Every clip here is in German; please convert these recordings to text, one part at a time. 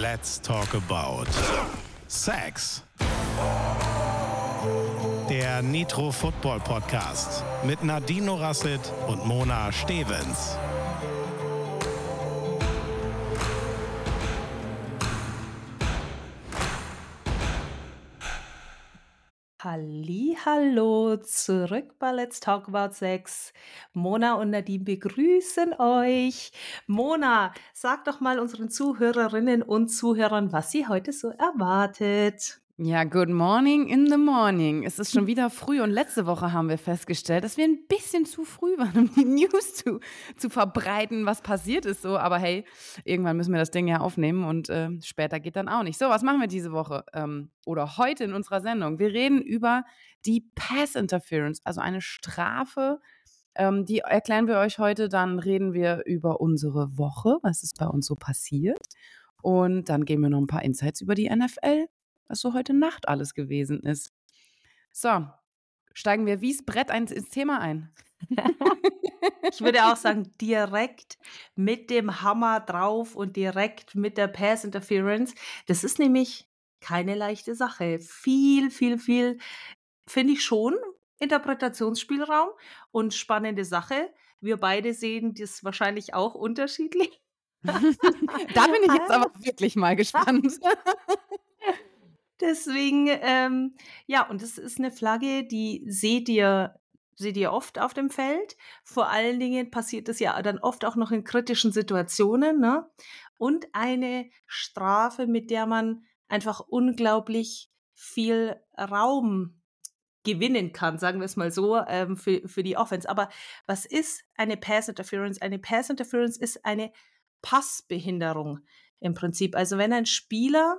Let's talk about Sex. Der Nitro Football Podcast mit Nadine Rasset und Mona Stevens. Hallo, zurück bei Let's Talk About Sex. Mona und Nadine begrüßen euch. Mona, sag doch mal unseren Zuhörerinnen und Zuhörern, was sie heute so erwartet. Ja, good morning in the morning. Es ist schon wieder früh und letzte Woche haben wir festgestellt, dass wir ein bisschen zu früh waren, um die News zu, zu verbreiten, was passiert ist so. Aber hey, irgendwann müssen wir das Ding ja aufnehmen und äh, später geht dann auch nicht. So, was machen wir diese Woche ähm, oder heute in unserer Sendung? Wir reden über die Pass Interference, also eine Strafe. Ähm, die erklären wir euch heute. Dann reden wir über unsere Woche, was ist bei uns so passiert. Und dann geben wir noch ein paar Insights über die NFL was so heute Nacht alles gewesen ist. So, steigen wir wie's Brett ins Thema ein. ich würde auch sagen, direkt mit dem Hammer drauf und direkt mit der Pass Interference. Das ist nämlich keine leichte Sache. Viel, viel, viel, finde ich schon, Interpretationsspielraum und spannende Sache. Wir beide sehen das wahrscheinlich auch unterschiedlich. da bin ich jetzt aber wirklich mal gespannt. Deswegen, ähm, ja, und es ist eine Flagge, die seht ihr, seht ihr oft auf dem Feld. Vor allen Dingen passiert es ja dann oft auch noch in kritischen Situationen, ne? Und eine Strafe, mit der man einfach unglaublich viel Raum gewinnen kann, sagen wir es mal so, ähm, für, für die Offense. Aber was ist eine Pass Interference? Eine Pass Interference ist eine Passbehinderung im Prinzip. Also wenn ein Spieler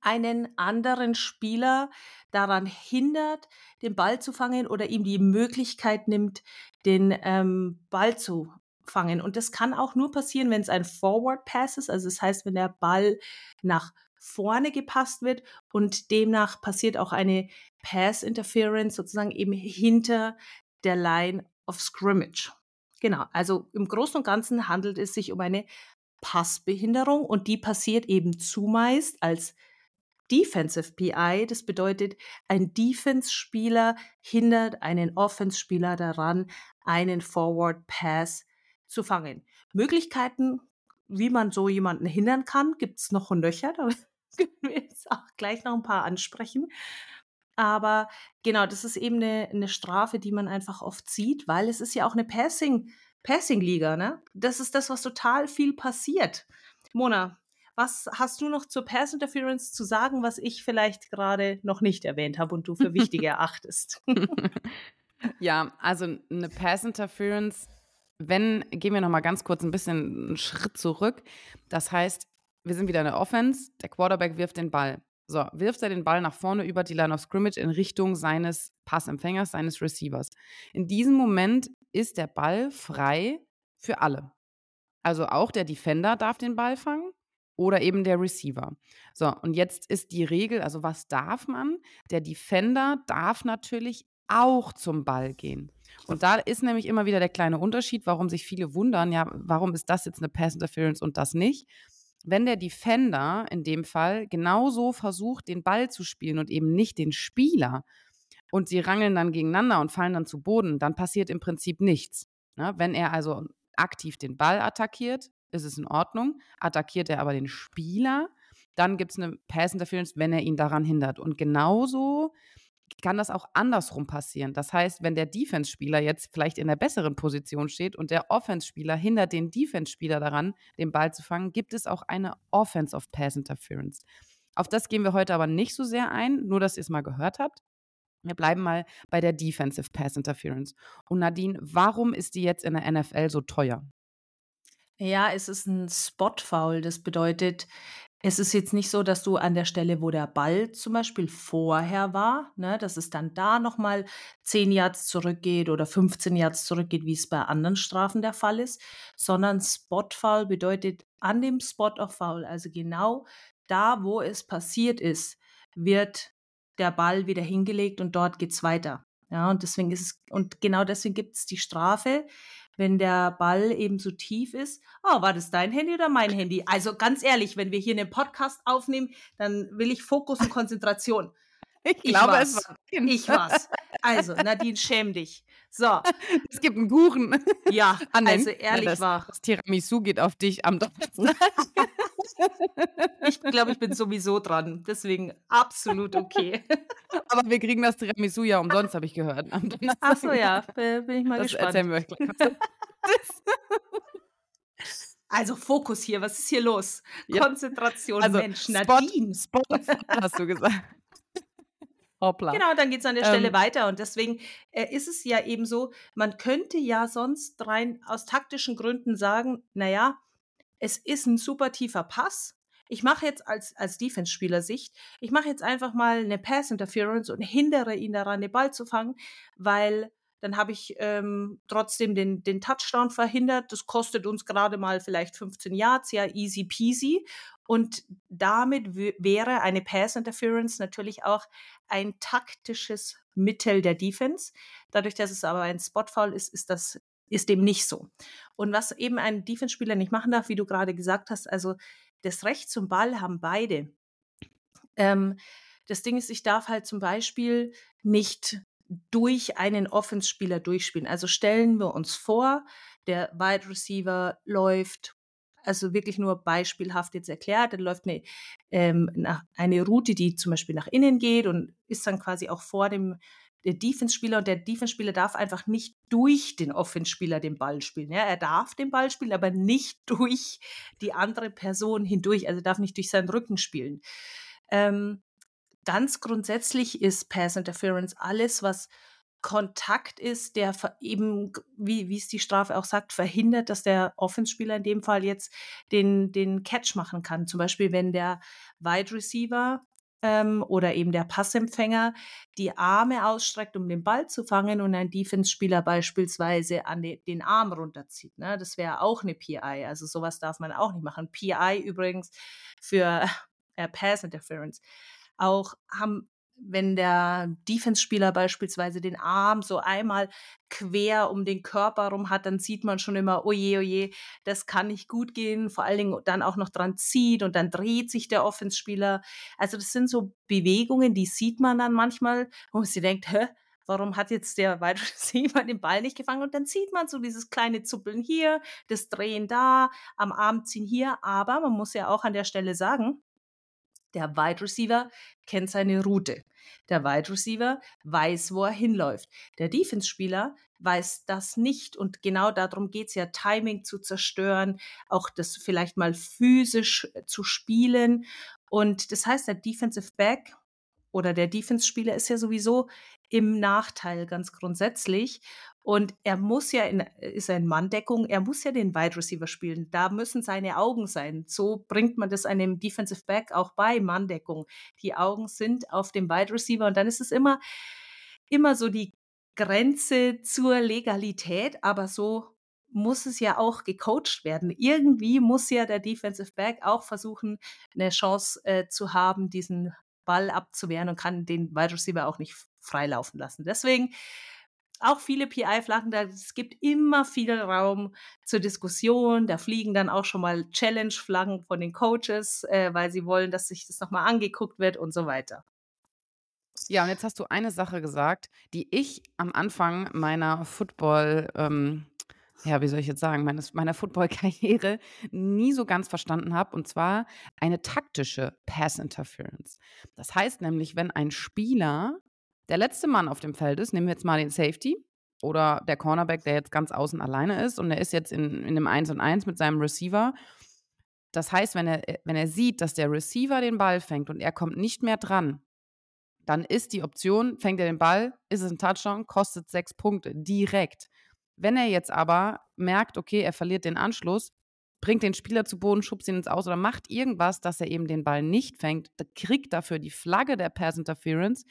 einen anderen Spieler daran hindert, den Ball zu fangen oder ihm die Möglichkeit nimmt, den ähm, Ball zu fangen. Und das kann auch nur passieren, wenn es ein Forward Pass ist. Also das heißt, wenn der Ball nach vorne gepasst wird und demnach passiert auch eine Pass Interference sozusagen eben hinter der Line of Scrimmage. Genau, also im Großen und Ganzen handelt es sich um eine Passbehinderung und die passiert eben zumeist als Defensive PI. Das bedeutet, ein Defense-Spieler hindert einen Offense-Spieler daran, einen Forward Pass zu fangen. Möglichkeiten, wie man so jemanden hindern kann, gibt es noch und nöcher. Da können wir jetzt auch gleich noch ein paar ansprechen. Aber genau, das ist eben eine, eine Strafe, die man einfach oft sieht, weil es ist ja auch eine Passing, Passing-Liga, ne? Das ist das, was total viel passiert. Mona, was hast du noch zur Pass Interference zu sagen, was ich vielleicht gerade noch nicht erwähnt habe und du für wichtig erachtest? ja, also eine Pass Interference, wenn, gehen wir noch mal ganz kurz ein bisschen einen Schritt zurück. Das heißt, wir sind wieder in der Offense, der Quarterback wirft den Ball. So, wirft er den Ball nach vorne über die Line of Scrimmage in Richtung seines Passempfängers, seines Receivers. In diesem Moment ist der Ball frei für alle. Also auch der Defender darf den Ball fangen oder eben der Receiver. So, und jetzt ist die Regel, also was darf man? Der Defender darf natürlich auch zum Ball gehen. Und da ist nämlich immer wieder der kleine Unterschied, warum sich viele wundern, ja, warum ist das jetzt eine Pass Interference und das nicht? Wenn der Defender in dem Fall genauso versucht, den Ball zu spielen und eben nicht den Spieler und sie rangeln dann gegeneinander und fallen dann zu Boden, dann passiert im Prinzip nichts. Ne? Wenn er also aktiv den Ball attackiert, ist es in Ordnung. Attackiert er aber den Spieler, dann gibt es eine Pass Interference, wenn er ihn daran hindert. Und genauso kann das auch andersrum passieren. Das heißt, wenn der Defense-Spieler jetzt vielleicht in der besseren Position steht und der Offense-Spieler hindert den Defense-Spieler daran, den Ball zu fangen, gibt es auch eine Offense of Pass Interference. Auf das gehen wir heute aber nicht so sehr ein, nur dass ihr es mal gehört habt. Wir bleiben mal bei der Defensive Pass Interference. Und Nadine, warum ist die jetzt in der NFL so teuer? Ja, es ist ein Spot-Foul. Das bedeutet, es ist jetzt nicht so, dass du an der Stelle, wo der Ball zum Beispiel vorher war, ne, dass es dann da nochmal 10 Yards zurückgeht oder 15 Yards zurückgeht, wie es bei anderen Strafen der Fall ist, sondern Spot-Foul bedeutet an dem Spot of Foul, also genau da, wo es passiert ist, wird der Ball wieder hingelegt und dort geht's weiter. Ja, und deswegen ist es, und genau deswegen gibt es die Strafe, wenn der Ball eben so tief ist. Oh, war das dein Handy oder mein Handy? Also ganz ehrlich, wenn wir hier einen Podcast aufnehmen, dann will ich Fokus und Konzentration. Ich glaube, ich es war. Ich war's. Also, Nadine, schäm dich. So. Es gibt einen Kuchen. Ja, also ehrlich ja, das, war. Das Tiramisu geht auf dich am Donnerstag. ich glaube, ich bin sowieso dran. Deswegen absolut okay. Aber wir kriegen das Tiramisu ja umsonst, habe ich gehört. Am Donnerstag. Ach so, ja. Bin ich mal das gespannt. erzählen wir euch gleich. Also Fokus hier, was ist hier los? Ja. Konzentration, also, Mensch, Nadine. Spot, Spot hast du gesagt. Hoppla. Genau, dann geht es an der Stelle ähm, weiter. Und deswegen äh, ist es ja eben so, man könnte ja sonst rein aus taktischen Gründen sagen, naja, es ist ein super tiefer Pass. Ich mache jetzt als, als Defense-Spieler Sicht, ich mache jetzt einfach mal eine Pass-Interference und hindere ihn daran, den Ball zu fangen, weil dann habe ich ähm, trotzdem den, den Touchdown verhindert. Das kostet uns gerade mal vielleicht 15 Yards, ja, easy peasy. Und damit wäre eine Pass Interference natürlich auch ein taktisches Mittel der Defense. Dadurch, dass es aber ein Spotfoul ist, ist das ist dem nicht so. Und was eben ein Defense-Spieler nicht machen darf, wie du gerade gesagt hast, also das Recht zum Ball haben beide. Ähm, das Ding ist, ich darf halt zum Beispiel nicht durch einen Offense-Spieler durchspielen. Also stellen wir uns vor, der Wide Receiver läuft, also wirklich nur beispielhaft jetzt erklärt, dann läuft eine, ähm, eine Route, die zum Beispiel nach innen geht und ist dann quasi auch vor dem Defense-Spieler und der Defense-Spieler darf einfach nicht durch den Offense-Spieler den Ball spielen. Ja, er darf den Ball spielen, aber nicht durch die andere Person hindurch, also darf nicht durch seinen Rücken spielen. Ähm, ganz grundsätzlich ist Pass Interference alles, was Kontakt ist, der eben, wie, wie es die Strafe auch sagt, verhindert, dass der Offenspieler in dem Fall jetzt den, den Catch machen kann. Zum Beispiel, wenn der Wide Receiver ähm, oder eben der Passempfänger die Arme ausstreckt, um den Ball zu fangen und ein Defense-Spieler beispielsweise an de, den Arm runterzieht. Ne? Das wäre auch eine PI. Also sowas darf man auch nicht machen. PI übrigens für äh, Pass Interference auch haben, wenn der Defense-Spieler beispielsweise den Arm so einmal quer um den Körper rum hat, dann sieht man schon immer, oje, oje, das kann nicht gut gehen, vor allen Dingen dann auch noch dran zieht und dann dreht sich der Offense-Spieler. Also das sind so Bewegungen, die sieht man dann manchmal, wo man sich denkt, hä, warum hat jetzt der Wide Receiver den Ball nicht gefangen? Und dann sieht man so dieses kleine Zuppeln hier, das Drehen da, am Arm ziehen hier. Aber man muss ja auch an der Stelle sagen, der Wide Receiver kennt seine Route. Der Wide Receiver weiß, wo er hinläuft. Der Defense-Spieler weiß das nicht. Und genau darum geht es ja, Timing zu zerstören, auch das vielleicht mal physisch äh, zu spielen. Und das heißt, der Defensive Back oder der Defense-Spieler ist ja sowieso im Nachteil ganz grundsätzlich. Und er muss ja in, ist er in Manndeckung, er muss ja den Wide Receiver spielen. Da müssen seine Augen sein. So bringt man das einem Defensive Back auch bei Manndeckung. Die Augen sind auf dem Wide Receiver und dann ist es immer, immer so die Grenze zur Legalität, aber so muss es ja auch gecoacht werden. Irgendwie muss ja der Defensive Back auch versuchen, eine Chance äh, zu haben, diesen Ball abzuwehren und kann den Wide Receiver auch nicht freilaufen lassen. Deswegen auch viele PI-Flaggen, da es gibt immer viel Raum zur Diskussion. Da fliegen dann auch schon mal Challenge-Flaggen von den Coaches, äh, weil sie wollen, dass sich das nochmal angeguckt wird und so weiter. Ja, und jetzt hast du eine Sache gesagt, die ich am Anfang meiner Football, ähm, ja, wie soll ich jetzt sagen, meines, meiner Football-Karriere nie so ganz verstanden habe, und zwar eine taktische Pass-Interference. Das heißt nämlich, wenn ein Spieler der letzte Mann auf dem Feld ist, nehmen wir jetzt mal den Safety oder der Cornerback, der jetzt ganz außen alleine ist und der ist jetzt in, in einem 1 und 1 mit seinem Receiver. Das heißt, wenn er, wenn er sieht, dass der Receiver den Ball fängt und er kommt nicht mehr dran, dann ist die Option, fängt er den Ball, ist es ein Touchdown, kostet sechs Punkte, direkt. Wenn er jetzt aber merkt, okay, er verliert den Anschluss, bringt den Spieler zu Boden, schubst ihn ins Aus oder macht irgendwas, dass er eben den Ball nicht fängt, kriegt dafür die Flagge der Pass Interference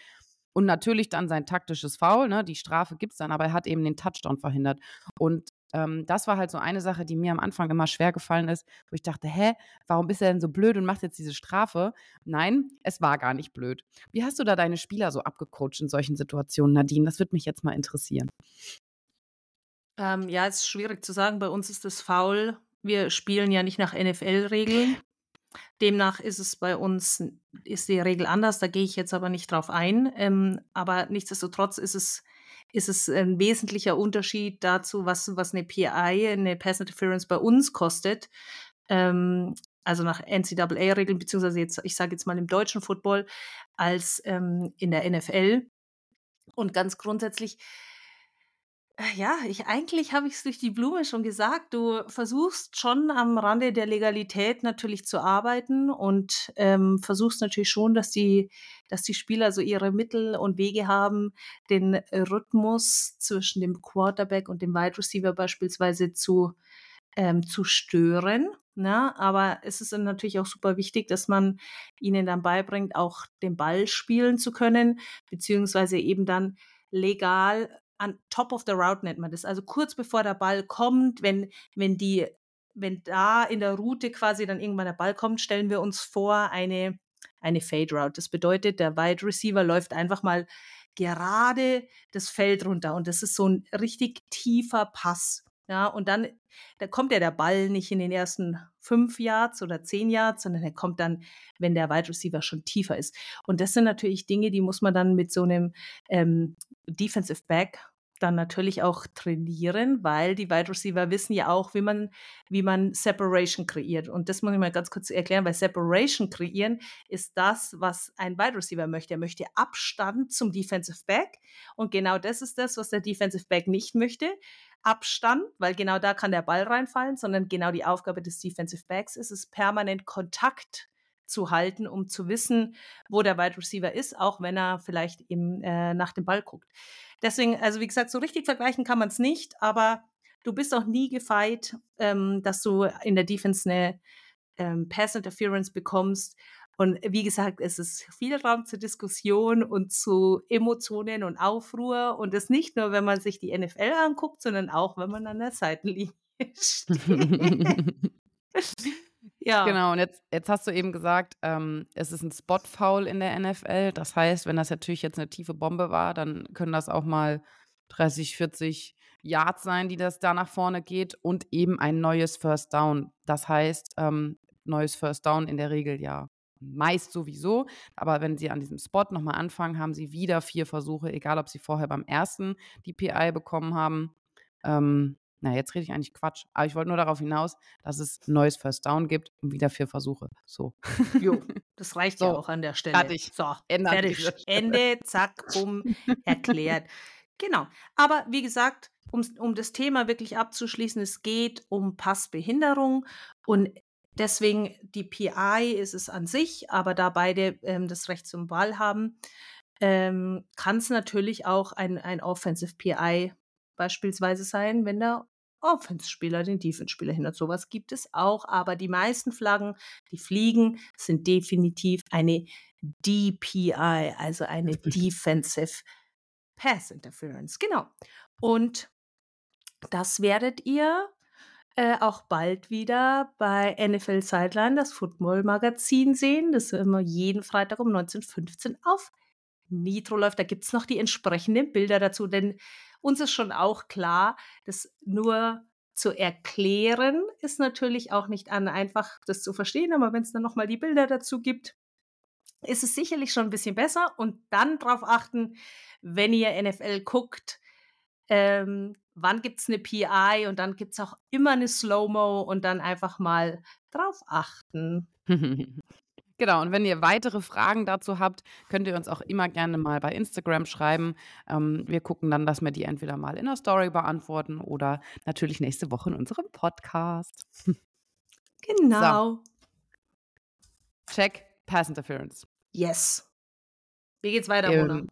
und natürlich dann sein taktisches Foul, ne? die Strafe gibt es dann, aber er hat eben den Touchdown verhindert. Und ähm, das war halt so eine Sache, die mir am Anfang immer schwer gefallen ist, wo ich dachte, hä, warum bist er denn so blöd und macht jetzt diese Strafe? Nein, es war gar nicht blöd. Wie hast du da deine Spieler so abgecoacht in solchen Situationen, Nadine? Das würde mich jetzt mal interessieren. Ähm, ja, ist schwierig zu sagen. Bei uns ist das faul. Wir spielen ja nicht nach NFL-Regeln. Demnach ist es bei uns, ist die Regel anders, da gehe ich jetzt aber nicht drauf ein. Ähm, aber nichtsdestotrotz ist es, ist es ein wesentlicher Unterschied dazu, was, was eine PI, eine Pass Interference bei uns kostet. Ähm, also nach NCAA-Regeln, beziehungsweise jetzt, ich sage jetzt mal im deutschen Football, als ähm, in der NFL. Und ganz grundsätzlich ja, ich eigentlich habe ich es durch die Blume schon gesagt. Du versuchst schon am Rande der Legalität natürlich zu arbeiten und ähm, versuchst natürlich schon, dass die, dass die Spieler so ihre Mittel und Wege haben, den Rhythmus zwischen dem Quarterback und dem Wide Receiver beispielsweise zu, ähm, zu stören. Na, ne? aber es ist dann natürlich auch super wichtig, dass man ihnen dann beibringt, auch den Ball spielen zu können, beziehungsweise eben dann legal an top of the route nennt man das. Also kurz bevor der Ball kommt, wenn, wenn die, wenn da in der Route quasi dann irgendwann der Ball kommt, stellen wir uns vor eine, eine Fade Route. Das bedeutet, der Wide Receiver läuft einfach mal gerade das Feld runter und das ist so ein richtig tiefer Pass. Ja, und dann da kommt ja der Ball nicht in den ersten fünf Yards oder zehn Yards, sondern er kommt dann, wenn der Wide Receiver schon tiefer ist. Und das sind natürlich Dinge, die muss man dann mit so einem ähm, Defensive Back dann natürlich auch trainieren, weil die Wide Receiver wissen ja auch, wie man, wie man Separation kreiert. Und das muss ich mal ganz kurz erklären, weil Separation kreieren ist das, was ein Wide Receiver möchte. Er möchte Abstand zum Defensive Back. Und genau das ist das, was der Defensive Back nicht möchte. Abstand, weil genau da kann der Ball reinfallen, sondern genau die Aufgabe des Defensive Backs ist es, permanent Kontakt zu halten, um zu wissen, wo der Wide Receiver ist, auch wenn er vielleicht eben äh, nach dem Ball guckt. Deswegen, also wie gesagt, so richtig vergleichen kann man es nicht, aber du bist auch nie gefeit, ähm, dass du in der Defense eine ähm, Pass Interference bekommst, und wie gesagt, es ist viel Raum zur Diskussion und zu Emotionen und Aufruhr. Und das nicht nur, wenn man sich die NFL anguckt, sondern auch, wenn man an der Seitenlinie steht. ja. Genau, und jetzt, jetzt hast du eben gesagt, ähm, es ist ein Spot-Foul in der NFL. Das heißt, wenn das natürlich jetzt eine tiefe Bombe war, dann können das auch mal 30, 40 Yards sein, die das da nach vorne geht und eben ein neues First Down. Das heißt, ähm, neues First Down in der Regel ja meist sowieso. Aber wenn Sie an diesem Spot nochmal anfangen, haben Sie wieder vier Versuche, egal ob Sie vorher beim ersten die PI bekommen haben. Ähm, na, jetzt rede ich eigentlich Quatsch. Aber ich wollte nur darauf hinaus, dass es ein neues First Down gibt und wieder vier Versuche. So. Jo, das reicht so, ja auch an der Stelle. Fertig. So, fertig. Ende, zack, bumm, erklärt. Genau. Aber wie gesagt, um, um das Thema wirklich abzuschließen, es geht um Passbehinderung und Deswegen die PI ist es an sich, aber da beide ähm, das Recht zum Ball haben, ähm, kann es natürlich auch ein, ein Offensive PI beispielsweise sein, wenn der Offense-Spieler den Defense-Spieler hindert. Sowas gibt es auch, aber die meisten Flaggen, die fliegen, sind definitiv eine DPI, also eine Defensive Pass Interference. Genau. Und das werdet ihr äh, auch bald wieder bei NFL Sideline das Football-Magazin sehen. Das ist immer jeden Freitag um 19.15 auf Nitro läuft. Da gibt es noch die entsprechenden Bilder dazu, denn uns ist schon auch klar, dass nur zu erklären ist natürlich auch nicht an, einfach das zu verstehen, aber wenn es dann nochmal die Bilder dazu gibt, ist es sicherlich schon ein bisschen besser und dann darauf achten, wenn ihr NFL guckt, ähm, wann gibt es eine PI und dann gibt es auch immer eine Slow-Mo und dann einfach mal drauf achten. Genau, und wenn ihr weitere Fragen dazu habt, könnt ihr uns auch immer gerne mal bei Instagram schreiben. Ähm, wir gucken dann, dass wir die entweder mal in der Story beantworten oder natürlich nächste Woche in unserem Podcast. Genau. So. Check Pass Interference. Yes. Wie geht's weiter, ähm, Mona?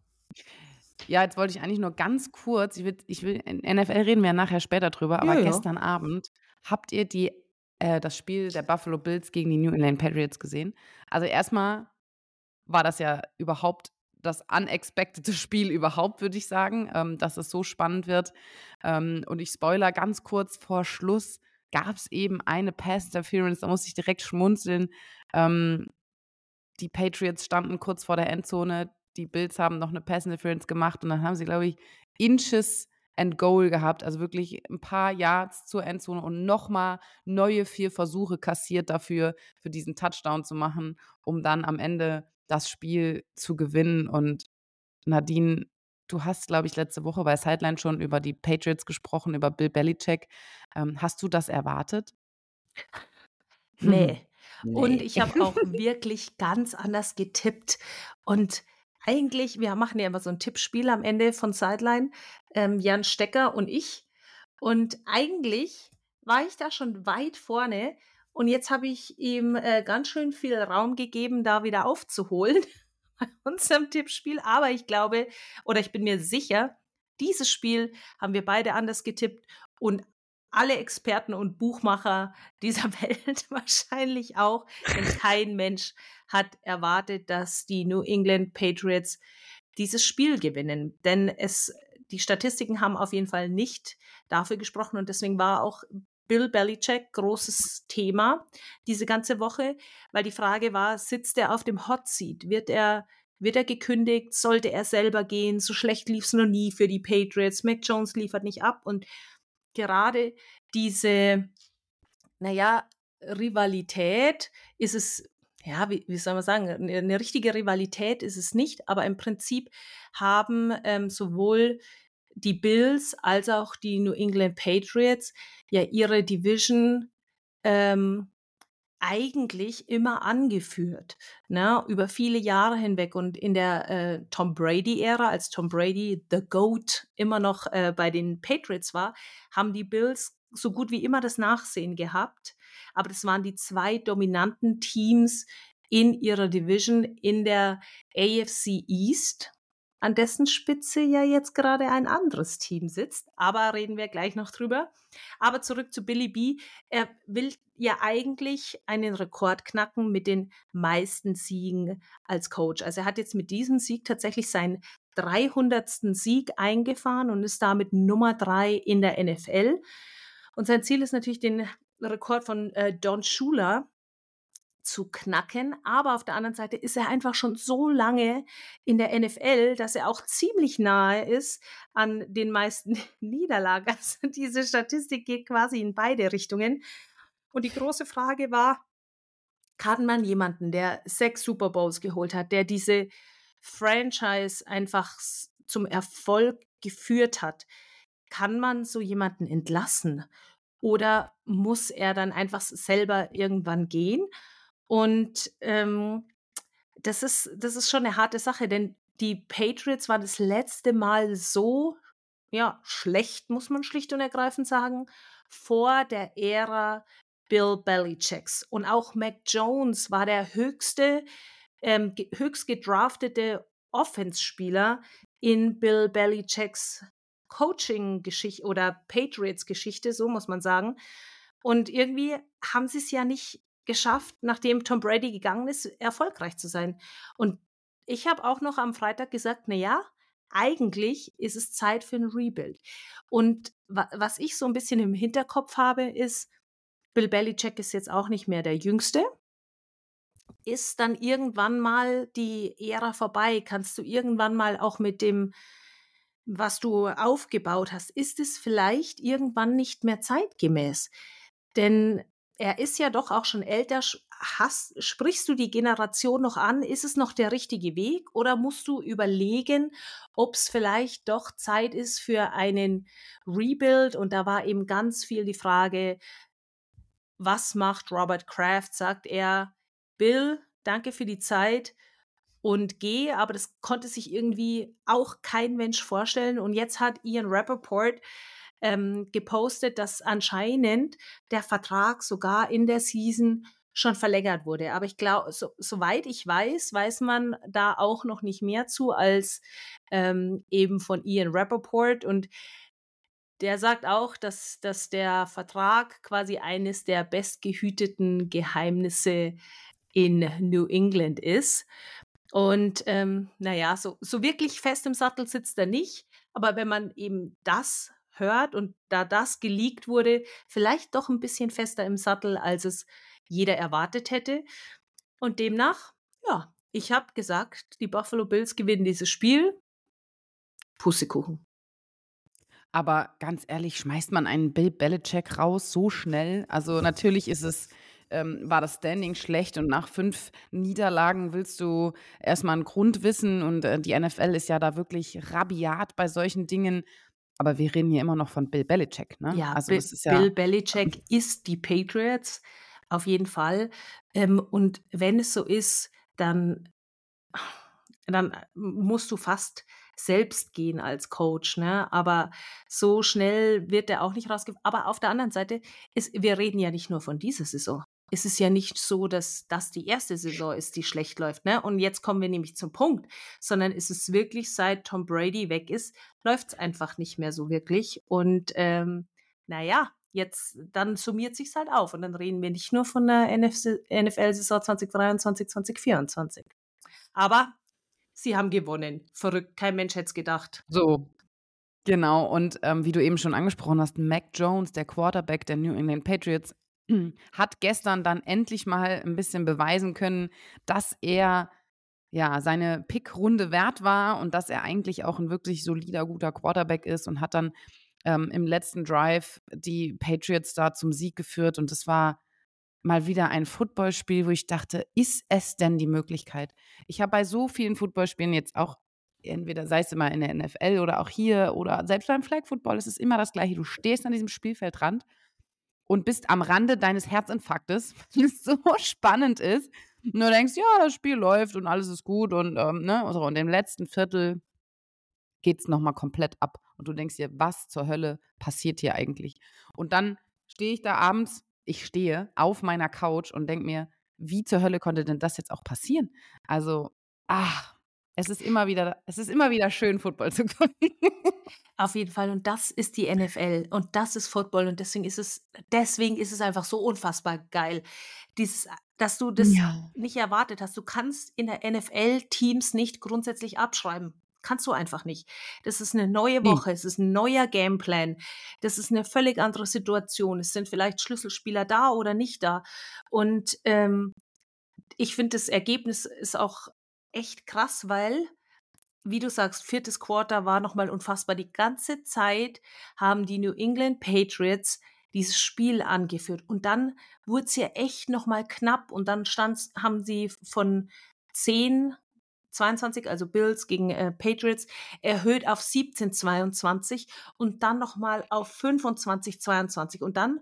Ja, jetzt wollte ich eigentlich nur ganz kurz, ich will, ich will in NFL reden wir ja nachher später drüber, aber ja. gestern Abend habt ihr die, äh, das Spiel der Buffalo Bills gegen die New England Patriots gesehen? Also erstmal war das ja überhaupt das unexpected Spiel überhaupt, würde ich sagen, ähm, dass es so spannend wird. Ähm, und ich spoiler ganz kurz vor Schluss, gab es eben eine Pass Interference, da muss ich direkt schmunzeln. Ähm, die Patriots standen kurz vor der Endzone, die Bills haben noch eine Pass Interference gemacht und dann haben sie, glaube ich, Inches and Goal gehabt, also wirklich ein paar Yards zur Endzone und nochmal neue vier Versuche kassiert dafür, für diesen Touchdown zu machen, um dann am Ende das Spiel zu gewinnen. Und Nadine, du hast, glaube ich, letzte Woche bei Sideline schon über die Patriots gesprochen, über Bill Belichick. Ähm, hast du das erwartet? Nee. Und ich habe auch wirklich ganz anders getippt. Und eigentlich, wir machen ja immer so ein Tippspiel am Ende von Sideline, ähm, Jan Stecker und ich. Und eigentlich war ich da schon weit vorne. Und jetzt habe ich ihm äh, ganz schön viel Raum gegeben, da wieder aufzuholen bei unserem Tippspiel. Aber ich glaube, oder ich bin mir sicher, dieses Spiel haben wir beide anders getippt und alle Experten und Buchmacher dieser Welt wahrscheinlich auch, denn kein Mensch hat erwartet, dass die New England Patriots dieses Spiel gewinnen. Denn es, die Statistiken haben auf jeden Fall nicht dafür gesprochen und deswegen war auch Bill Belichick großes Thema diese ganze Woche, weil die Frage war, sitzt er auf dem Hot Seat? Wird er wird er gekündigt? Sollte er selber gehen? So schlecht lief es noch nie für die Patriots. Mac Jones liefert nicht ab und gerade diese, naja, Rivalität ist es, ja, wie, wie soll man sagen, eine, eine, richtige Rivalität ist es nicht, aber im Prinzip haben ähm, sowohl die Bills als auch die New England Patriots ja ihre Division ähm, eigentlich immer angeführt, ne, über viele Jahre hinweg. Und in der äh, Tom Brady-Ära, als Tom Brady, the GOAT, immer noch äh, bei den Patriots war, haben die Bills so gut wie immer das Nachsehen gehabt. Aber das waren die zwei dominanten Teams in ihrer Division in der AFC East an dessen Spitze ja jetzt gerade ein anderes Team sitzt. Aber reden wir gleich noch drüber. Aber zurück zu Billy B. Er will ja eigentlich einen Rekord knacken mit den meisten Siegen als Coach. Also er hat jetzt mit diesem Sieg tatsächlich seinen 300. Sieg eingefahren und ist damit Nummer drei in der NFL. Und sein Ziel ist natürlich den Rekord von äh, Don Schuler zu knacken. Aber auf der anderen Seite ist er einfach schon so lange in der NFL, dass er auch ziemlich nahe ist an den meisten Niederlagen. Also diese Statistik geht quasi in beide Richtungen. Und die große Frage war, kann man jemanden, der sechs Super Bowls geholt hat, der diese Franchise einfach zum Erfolg geführt hat, kann man so jemanden entlassen? Oder muss er dann einfach selber irgendwann gehen? Und ähm, das, ist, das ist schon eine harte Sache, denn die Patriots waren das letzte Mal so ja, schlecht, muss man schlicht und ergreifend sagen, vor der Ära Bill Belichicks. Und auch Mac Jones war der höchste, ähm, höchst gedraftete Offense-Spieler in Bill Belichicks Coaching-Geschichte oder Patriots-Geschichte, so muss man sagen. Und irgendwie haben sie es ja nicht geschafft, nachdem Tom Brady gegangen ist, erfolgreich zu sein. Und ich habe auch noch am Freitag gesagt, na ja, eigentlich ist es Zeit für ein Rebuild. Und wa was ich so ein bisschen im Hinterkopf habe, ist, Bill Belichick ist jetzt auch nicht mehr der Jüngste. Ist dann irgendwann mal die Ära vorbei? Kannst du irgendwann mal auch mit dem, was du aufgebaut hast, ist es vielleicht irgendwann nicht mehr zeitgemäß? Denn er ist ja doch auch schon älter. Hast, sprichst du die Generation noch an? Ist es noch der richtige Weg? Oder musst du überlegen, ob es vielleicht doch Zeit ist für einen Rebuild? Und da war eben ganz viel die Frage, was macht Robert Kraft? Sagt er, Bill, danke für die Zeit und geh, aber das konnte sich irgendwie auch kein Mensch vorstellen. Und jetzt hat Ian Rappaport ähm, gepostet, dass anscheinend der Vertrag sogar in der Season schon verlängert wurde. Aber ich glaube, so, soweit ich weiß, weiß man da auch noch nicht mehr zu als ähm, eben von Ian Rappaport. Und der sagt auch, dass, dass der Vertrag quasi eines der bestgehüteten Geheimnisse in New England ist. Und ähm, naja, so, so wirklich fest im Sattel sitzt er nicht. Aber wenn man eben das hört und da das geleakt wurde, vielleicht doch ein bisschen fester im Sattel, als es jeder erwartet hätte. Und demnach, ja, ich habe gesagt, die Buffalo Bills gewinnen dieses Spiel. Pussekuchen. Aber ganz ehrlich, schmeißt man einen Bill Belichick raus so schnell? Also natürlich ist es, ähm, war das Standing schlecht und nach fünf Niederlagen willst du erstmal einen Grund wissen und äh, die NFL ist ja da wirklich rabiat bei solchen Dingen. Aber wir reden hier immer noch von Bill Belichick, ne? Ja, also Bill, ist ja Bill Belichick ist die Patriots, auf jeden Fall. Ähm, und wenn es so ist, dann, dann musst du fast selbst gehen als Coach, ne? Aber so schnell wird er auch nicht rausgehen. Aber auf der anderen Seite ist, wir reden ja nicht nur von dieser Saison. Es ist ja nicht so, dass das die erste Saison ist, die schlecht läuft, ne? Und jetzt kommen wir nämlich zum Punkt, sondern es ist wirklich, seit Tom Brady weg ist, läuft es einfach nicht mehr so wirklich. Und ähm, naja, jetzt, dann summiert sich's halt auf. Und dann reden wir nicht nur von der NFL-Saison 2023, 2024. Aber sie haben gewonnen. Verrückt, kein Mensch hätte es gedacht. So. Genau, und ähm, wie du eben schon angesprochen hast, Mac Jones, der Quarterback der New England Patriots, hat gestern dann endlich mal ein bisschen beweisen können, dass er ja seine Pickrunde wert war und dass er eigentlich auch ein wirklich solider, guter Quarterback ist und hat dann ähm, im letzten Drive die Patriots da zum Sieg geführt und es war mal wieder ein Footballspiel, wo ich dachte, ist es denn die Möglichkeit? Ich habe bei so vielen Footballspielen jetzt auch entweder sei es immer in der NFL oder auch hier oder selbst beim Flag Football ist es immer das gleiche. Du stehst an diesem Spielfeldrand und bist am Rande deines Herzinfarktes, weil es so spannend ist. Und du denkst, ja, das Spiel läuft und alles ist gut und ähm, ne, und im letzten Viertel geht es nochmal komplett ab. Und du denkst dir, was zur Hölle passiert hier eigentlich? Und dann stehe ich da abends ich stehe auf meiner Couch und denke mir, wie zur Hölle konnte denn das jetzt auch passieren? Also, ach, es ist immer wieder, es ist immer wieder schön, Football zu gucken. Auf jeden Fall. Und das ist die NFL. Und das ist Football. Und deswegen ist es, deswegen ist es einfach so unfassbar geil. Dieses, dass du das ja. nicht erwartet hast. Du kannst in der NFL Teams nicht grundsätzlich abschreiben. Kannst du einfach nicht. Das ist eine neue Woche, es ist ein neuer Gameplan, das ist eine völlig andere Situation. Es sind vielleicht Schlüsselspieler da oder nicht da. Und ähm, ich finde, das Ergebnis ist auch echt krass, weil, wie du sagst, viertes Quarter war nochmal unfassbar. Die ganze Zeit haben die New England Patriots dieses Spiel angeführt. Und dann wurde es ja echt nochmal knapp und dann stand, haben sie von zehn 22, also Bills gegen äh, Patriots, erhöht auf 17,22 und dann nochmal auf 25,22. Und dann,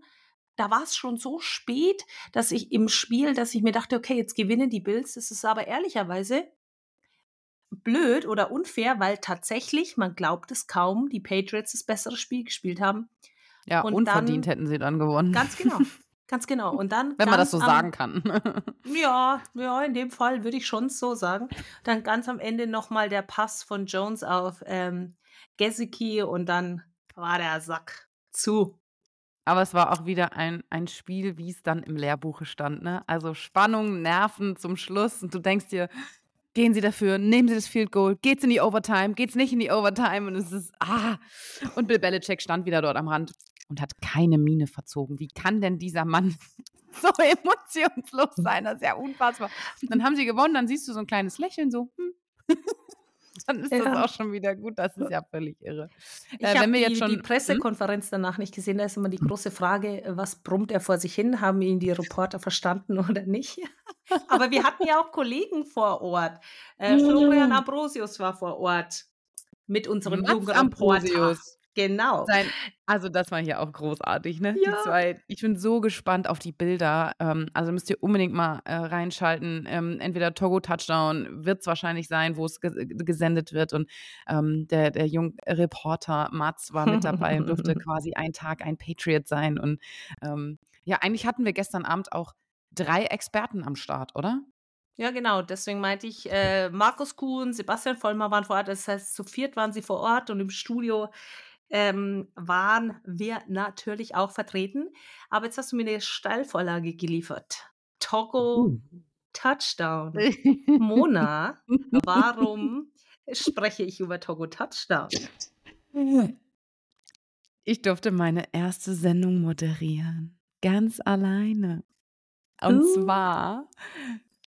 da war es schon so spät, dass ich im Spiel, dass ich mir dachte, okay, jetzt gewinnen die Bills. Das ist aber ehrlicherweise blöd oder unfair, weil tatsächlich, man glaubt es kaum, die Patriots das bessere Spiel gespielt haben. Ja, und unverdient dann, hätten sie dann gewonnen. Ganz genau. Ganz genau. Und dann. Wenn man das so am, sagen kann. ja, ja, in dem Fall würde ich schon so sagen. Dann ganz am Ende nochmal der Pass von Jones auf ähm, Gesicki und dann war der Sack zu. Aber es war auch wieder ein, ein Spiel, wie es dann im Lehrbuche stand. Ne? Also Spannung, Nerven zum Schluss. Und du denkst dir, gehen Sie dafür, nehmen Sie das Field Goal, geht's in die Overtime, geht's nicht in die Overtime und es ist ah. Und Bill Belichick stand wieder dort am Rand und hat keine Miene verzogen. Wie kann denn dieser Mann so emotionslos sein? Das ist ja unfassbar. Dann haben sie gewonnen, dann siehst du so ein kleines Lächeln, so, hm. dann ist ja. das auch schon wieder gut. Das ist ja völlig irre. Ich äh, habe die, die, hm? Pressekonferenz danach nicht gesehen. Da ist immer die große Frage, was brummt er vor sich hin? Haben ihn die Reporter verstanden oder nicht? Aber wir hatten ja auch Kollegen vor Ort. Äh, Florian Ambrosius war vor Ort mit unserem jungen Reporter. Genau. Sein, also das war hier auch großartig, ne? Ja. Die zwei. Ich bin so gespannt auf die Bilder. Ähm, also müsst ihr unbedingt mal äh, reinschalten. Ähm, entweder Togo Touchdown wird es wahrscheinlich sein, wo es ge gesendet wird. Und ähm, der, der junge Reporter Mats war mit dabei und durfte quasi ein Tag ein Patriot sein. Und ähm, ja, eigentlich hatten wir gestern Abend auch drei Experten am Start, oder? Ja, genau. Deswegen meinte ich, äh, Markus Kuhn, Sebastian Vollmer waren vor Ort. Das heißt, zu viert waren sie vor Ort und im Studio ähm, waren wir natürlich auch vertreten. Aber jetzt hast du mir eine Steilvorlage geliefert. Togo uh. Touchdown. Mona, warum spreche ich über Togo Touchdown? Ich durfte meine erste Sendung moderieren. Ganz alleine. Und uh. zwar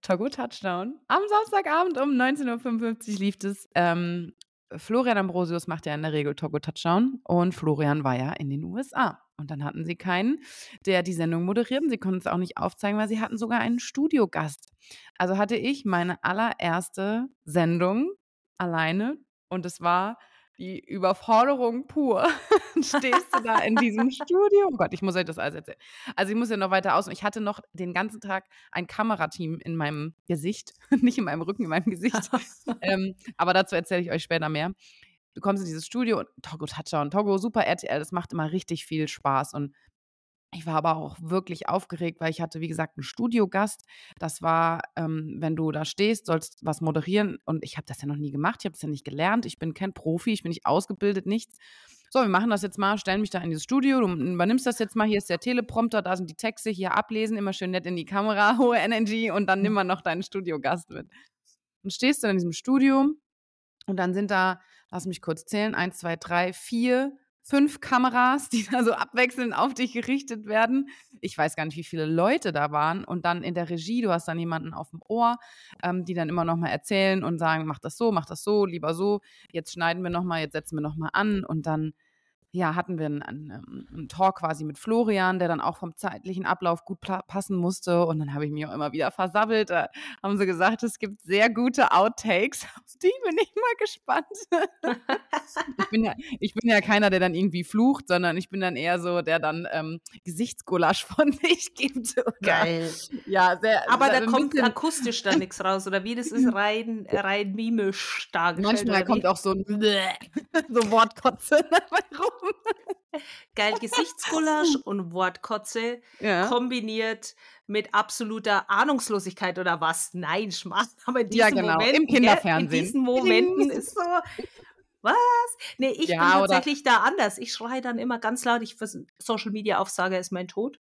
Togo Touchdown. Am Samstagabend um 19.55 Uhr lief es ähm, Florian Ambrosius macht ja in der Regel Togo Touchdown und Florian war ja in den USA. Und dann hatten sie keinen, der die Sendung moderiert. Sie konnten es auch nicht aufzeigen, weil sie hatten sogar einen Studiogast. Also hatte ich meine allererste Sendung alleine und es war die Überforderung pur. Stehst du da in diesem Studio? Oh Gott, ich muss euch das alles erzählen. Also ich muss ja noch weiter aus. Ich hatte noch den ganzen Tag ein Kamerateam in meinem Gesicht, nicht in meinem Rücken, in meinem Gesicht. ähm, aber dazu erzähle ich euch später mehr. Du kommst in dieses Studio und Togo Touchdown, Togo Super RTL, das macht immer richtig viel Spaß und ich war aber auch wirklich aufgeregt, weil ich hatte, wie gesagt, einen Studiogast. Das war, ähm, wenn du da stehst, sollst was moderieren. Und ich habe das ja noch nie gemacht. Ich habe das ja nicht gelernt. Ich bin kein Profi. Ich bin nicht ausgebildet, nichts. So, wir machen das jetzt mal. Stellen mich da in dieses Studio. Du übernimmst das jetzt mal. Hier ist der Teleprompter. Da sind die Texte. Hier ablesen. Immer schön nett in die Kamera. Hohe Energy. Und dann nimm mal noch deinen Studiogast mit. Und stehst du in diesem Studio. Und dann sind da, lass mich kurz zählen, eins, zwei, drei, vier fünf Kameras, die da so abwechselnd auf dich gerichtet werden. Ich weiß gar nicht, wie viele Leute da waren. Und dann in der Regie, du hast dann jemanden auf dem Ohr, ähm, die dann immer noch mal erzählen und sagen, mach das so, mach das so, lieber so. Jetzt schneiden wir noch mal, jetzt setzen wir noch mal an und dann ja, hatten wir einen, einen, einen, Talk quasi mit Florian, der dann auch vom zeitlichen Ablauf gut passen musste. Und dann habe ich mich auch immer wieder versammelt. Da haben sie gesagt, es gibt sehr gute Outtakes. Auf die bin ich mal gespannt. ich, bin ja, ich bin ja keiner, der dann irgendwie flucht, sondern ich bin dann eher so, der dann ähm, Gesichtsgulasch von sich gibt. Geil. Ja, sehr. Aber da kommt akustisch dann nichts raus, oder wie? Das ist rein, rein mimisch dargestellt. Manchmal kommt auch so ein so Wortkotze dabei rum. Geil, Gesichtsgulasch und Wortkotze ja. kombiniert mit absoluter Ahnungslosigkeit oder was? Nein, Schmarrn. Aber in diesen ja, genau. Momenten, im Kinderfernsehen. in diesen Momenten ist so, was? Nee, ich Ja, bin tatsächlich da anders. Ich schreie dann immer ganz laut, ich Social Media Aufsager ist mein Tod.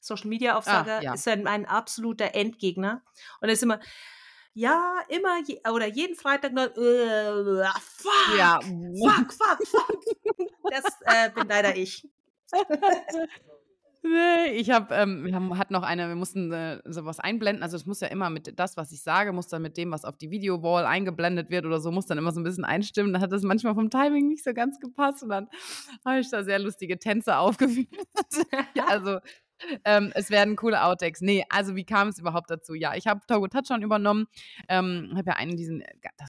Social Media Aufsager Ah, ja. ist ein, ein absoluter Endgegner. Und es ist immer, ja, immer, je, oder jeden Freitag noch, äh, fuck, Ja. fuck, fuck, fuck. Das äh, bin leider ich. Nee, ich habe, ähm, wir haben, hatten noch eine, wir mussten äh, sowas einblenden. Also es muss ja immer mit das, was ich sage, muss dann mit dem, was auf die Videowall eingeblendet wird oder so, muss dann immer so ein bisschen einstimmen. Da hat das manchmal vom Timing nicht so ganz gepasst und dann habe ich da sehr lustige Tänze aufgeführt. ja, also ähm, es werden coole Outtakes. Nee, also wie kam es überhaupt dazu? Ja, ich habe Togo Touchdown übernommen. Ähm, habe ja einen diesen,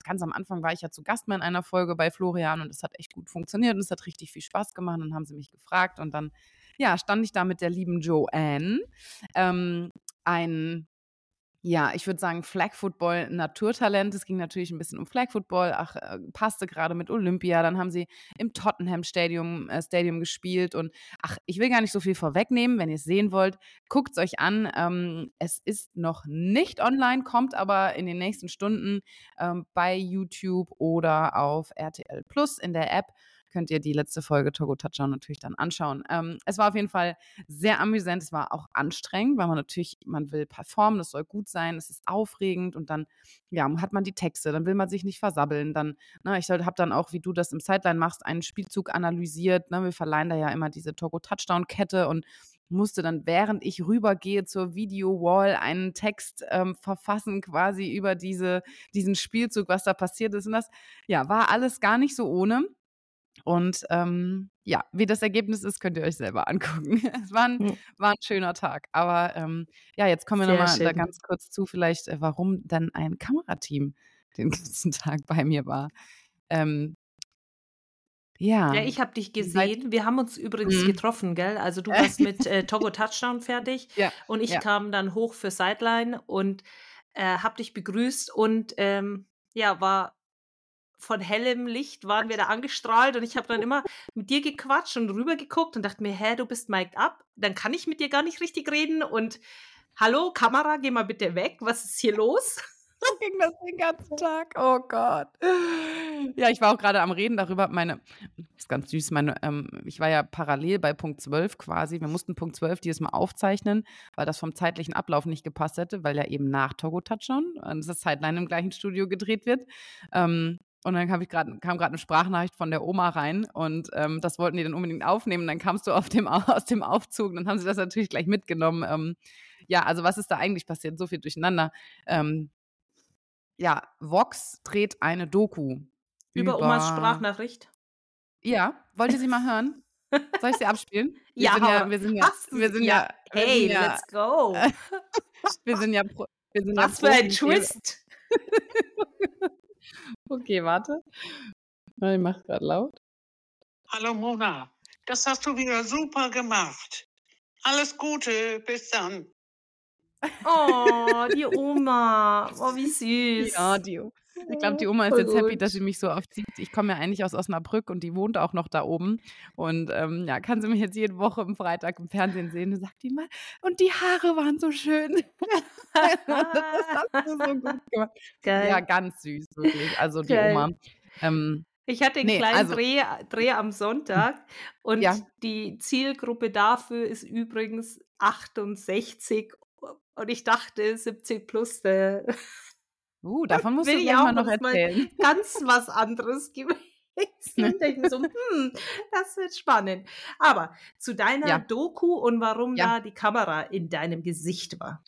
ganz am Anfang war ich ja zu Gast mal in einer Folge bei Florian und es hat echt gut funktioniert und es hat richtig viel Spaß gemacht. Und haben sie mich gefragt und dann, ja, stand ich da mit der lieben Joanne. Ähm, ein ja, ich würde sagen, Flag Football Naturtalent. Es ging natürlich ein bisschen um Flag Football. Ach, äh, passte gerade mit Olympia. Dann haben sie im Tottenham Stadium, äh, Stadium gespielt. Und ach, ich will gar nicht so viel vorwegnehmen. Wenn ihr es sehen wollt, guckt es euch an. Ähm, es ist noch nicht online, kommt aber in den nächsten Stunden ähm, bei YouTube oder auf RTL Plus in der App. Könnt ihr die letzte Folge Togo Touchdown natürlich dann anschauen. Ähm, es war auf jeden Fall sehr amüsant. Es war auch anstrengend, weil man natürlich, man will performen, das soll gut sein, es ist aufregend und dann, ja, hat man die Texte, dann will man sich nicht versabbeln. Dann, ne, ich habe dann auch, wie du das im Sideline machst, einen Spielzug analysiert. Ne, wir verleihen da ja immer diese Togo Touchdown-Kette und musste dann, während ich rübergehe zur Video-Wall, einen Text ähm, verfassen, quasi über diese, diesen Spielzug, was da passiert ist. Und das, ja, war alles gar nicht so ohne. Und ähm, ja, wie das Ergebnis ist, könnt ihr euch selber angucken. Es war ein, Hm. war ein schöner Tag. Aber ähm, ja, jetzt kommen wir nochmal da ganz kurz zu, vielleicht, äh, warum dann ein Kamerateam den ganzen Tag bei mir war. Ähm, ja. Ja, ich habe dich gesehen. Wir haben uns übrigens Mhm. getroffen, gell? Also du warst mit äh, Togo Touchdown fertig Ja, und ich ja. kam dann hoch für Sideline und äh, habe dich begrüßt und ähm, ja, war von hellem Licht waren wir da angestrahlt und ich habe dann immer mit dir gequatscht und rübergeguckt und dachte mir, hä, du bist mic'd up, dann kann ich mit dir gar nicht richtig reden und hallo, Kamera, geh mal bitte weg, was ist hier los? So ging das den ganzen Tag. Oh Gott. Ja, ich war auch gerade am Reden darüber. Meine, ist ganz süß. Meine, ähm, ich war ja parallel bei Punkt 12 quasi. Wir mussten Punkt 12 dieses Mal aufzeichnen, weil das vom zeitlichen Ablauf nicht gepasst hätte, weil ja eben nach Togo Touchdown äh, das Sideline im gleichen Studio gedreht wird. Ähm, und dann kam, ich grad, kam gerade eine Sprachnachricht von der Oma rein und ähm, das wollten die dann unbedingt aufnehmen. Dann kamst du auf dem, Au- aus dem Aufzug, dann haben sie das natürlich gleich mitgenommen. Ähm, ja, also was ist da eigentlich passiert? So viel durcheinander. Ähm, ja, Vox dreht eine Doku über, über Omas Sprachnachricht? Ja, wollt ihr sie mal hören? Soll ich sie abspielen? Wir ja, sind ja, wir sind ja, wir sind ja, hey, ja, let's go. wir sind ja, wir sind Was ja für ein Twist. Okay, warte. Ich mach gerade laut. Hallo Mona, das hast du wieder super gemacht. Alles Gute, bis dann. Oh, die Oma. Oh, wie süß. Ja, die Oma. Ich glaube, die Oma ist jetzt happy, dass sie mich so oft sieht. Ich komme ja eigentlich aus Osnabrück und die wohnt auch noch da oben. Und ähm, ja, kann sie mich jetzt jede Woche am Freitag im Fernsehen sehen und sagt die mal, und die Haare waren so schön. das hast du so gut gemacht. Geil. Ja, ganz süß, wirklich. Also die Geil. Oma. Ähm, ich hatte einen nee, kleinen also, Dreh, Dreh am Sonntag und ja. die Zielgruppe dafür ist übrigens 68 und ich dachte 70 plus. Äh, Uh, davon musst du gleich mal noch erzählen. Mal ganz was anderes gewesen. So, hm, das wird spannend. Aber zu deiner ja. Doku und warum ja. da die Kamera in deinem Gesicht war.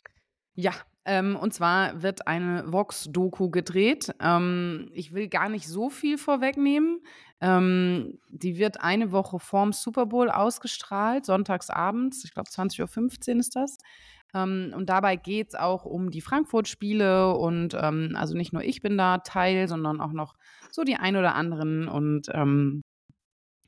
Ja, ähm, und zwar wird eine Vox-Doku gedreht. Ähm, ich will gar nicht so viel vorwegnehmen. Ähm, die wird eine Woche vorm Super Bowl ausgestrahlt, sonntagsabends. Ich glaube, 20.15 Uhr ist das. Ähm, und dabei geht es auch um die Frankfurt-Spiele und ähm, also nicht nur ich bin da Teil, sondern auch noch so die ein oder anderen. Und ähm,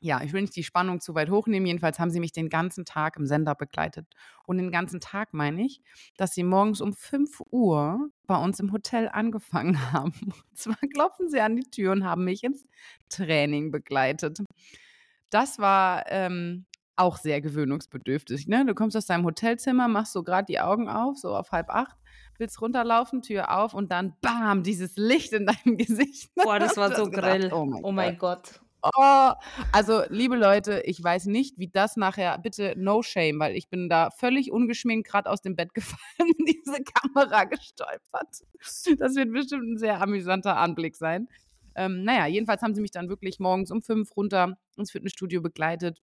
ja, ich will nicht die Spannung zu weit hochnehmen. Jedenfalls haben sie mich den ganzen Tag im Sender begleitet. Und den ganzen Tag meine ich, dass sie morgens um 5 Uhr bei uns im Hotel angefangen haben. Und zwar klopfen sie an die Tür und haben mich ins Training begleitet. Das war ähm, auch sehr gewöhnungsbedürftig. Ne? Du kommst aus deinem Hotelzimmer, machst so gerade die Augen auf, so auf halb acht, willst runterlaufen, Tür auf und dann bam, dieses Licht in deinem Gesicht. Boah, das war so grell. oh mein, oh mein Gott. Gott. Oh, also liebe Leute, ich weiß nicht, wie das nachher, bitte no shame, weil ich bin da völlig ungeschminkt gerade aus dem Bett gefallen, diese Kamera gestolpert. Das wird bestimmt ein sehr amüsanter Anblick sein. Ähm, naja, jedenfalls haben sie mich dann wirklich morgens um fünf runter ins Fitnessstudio begleitet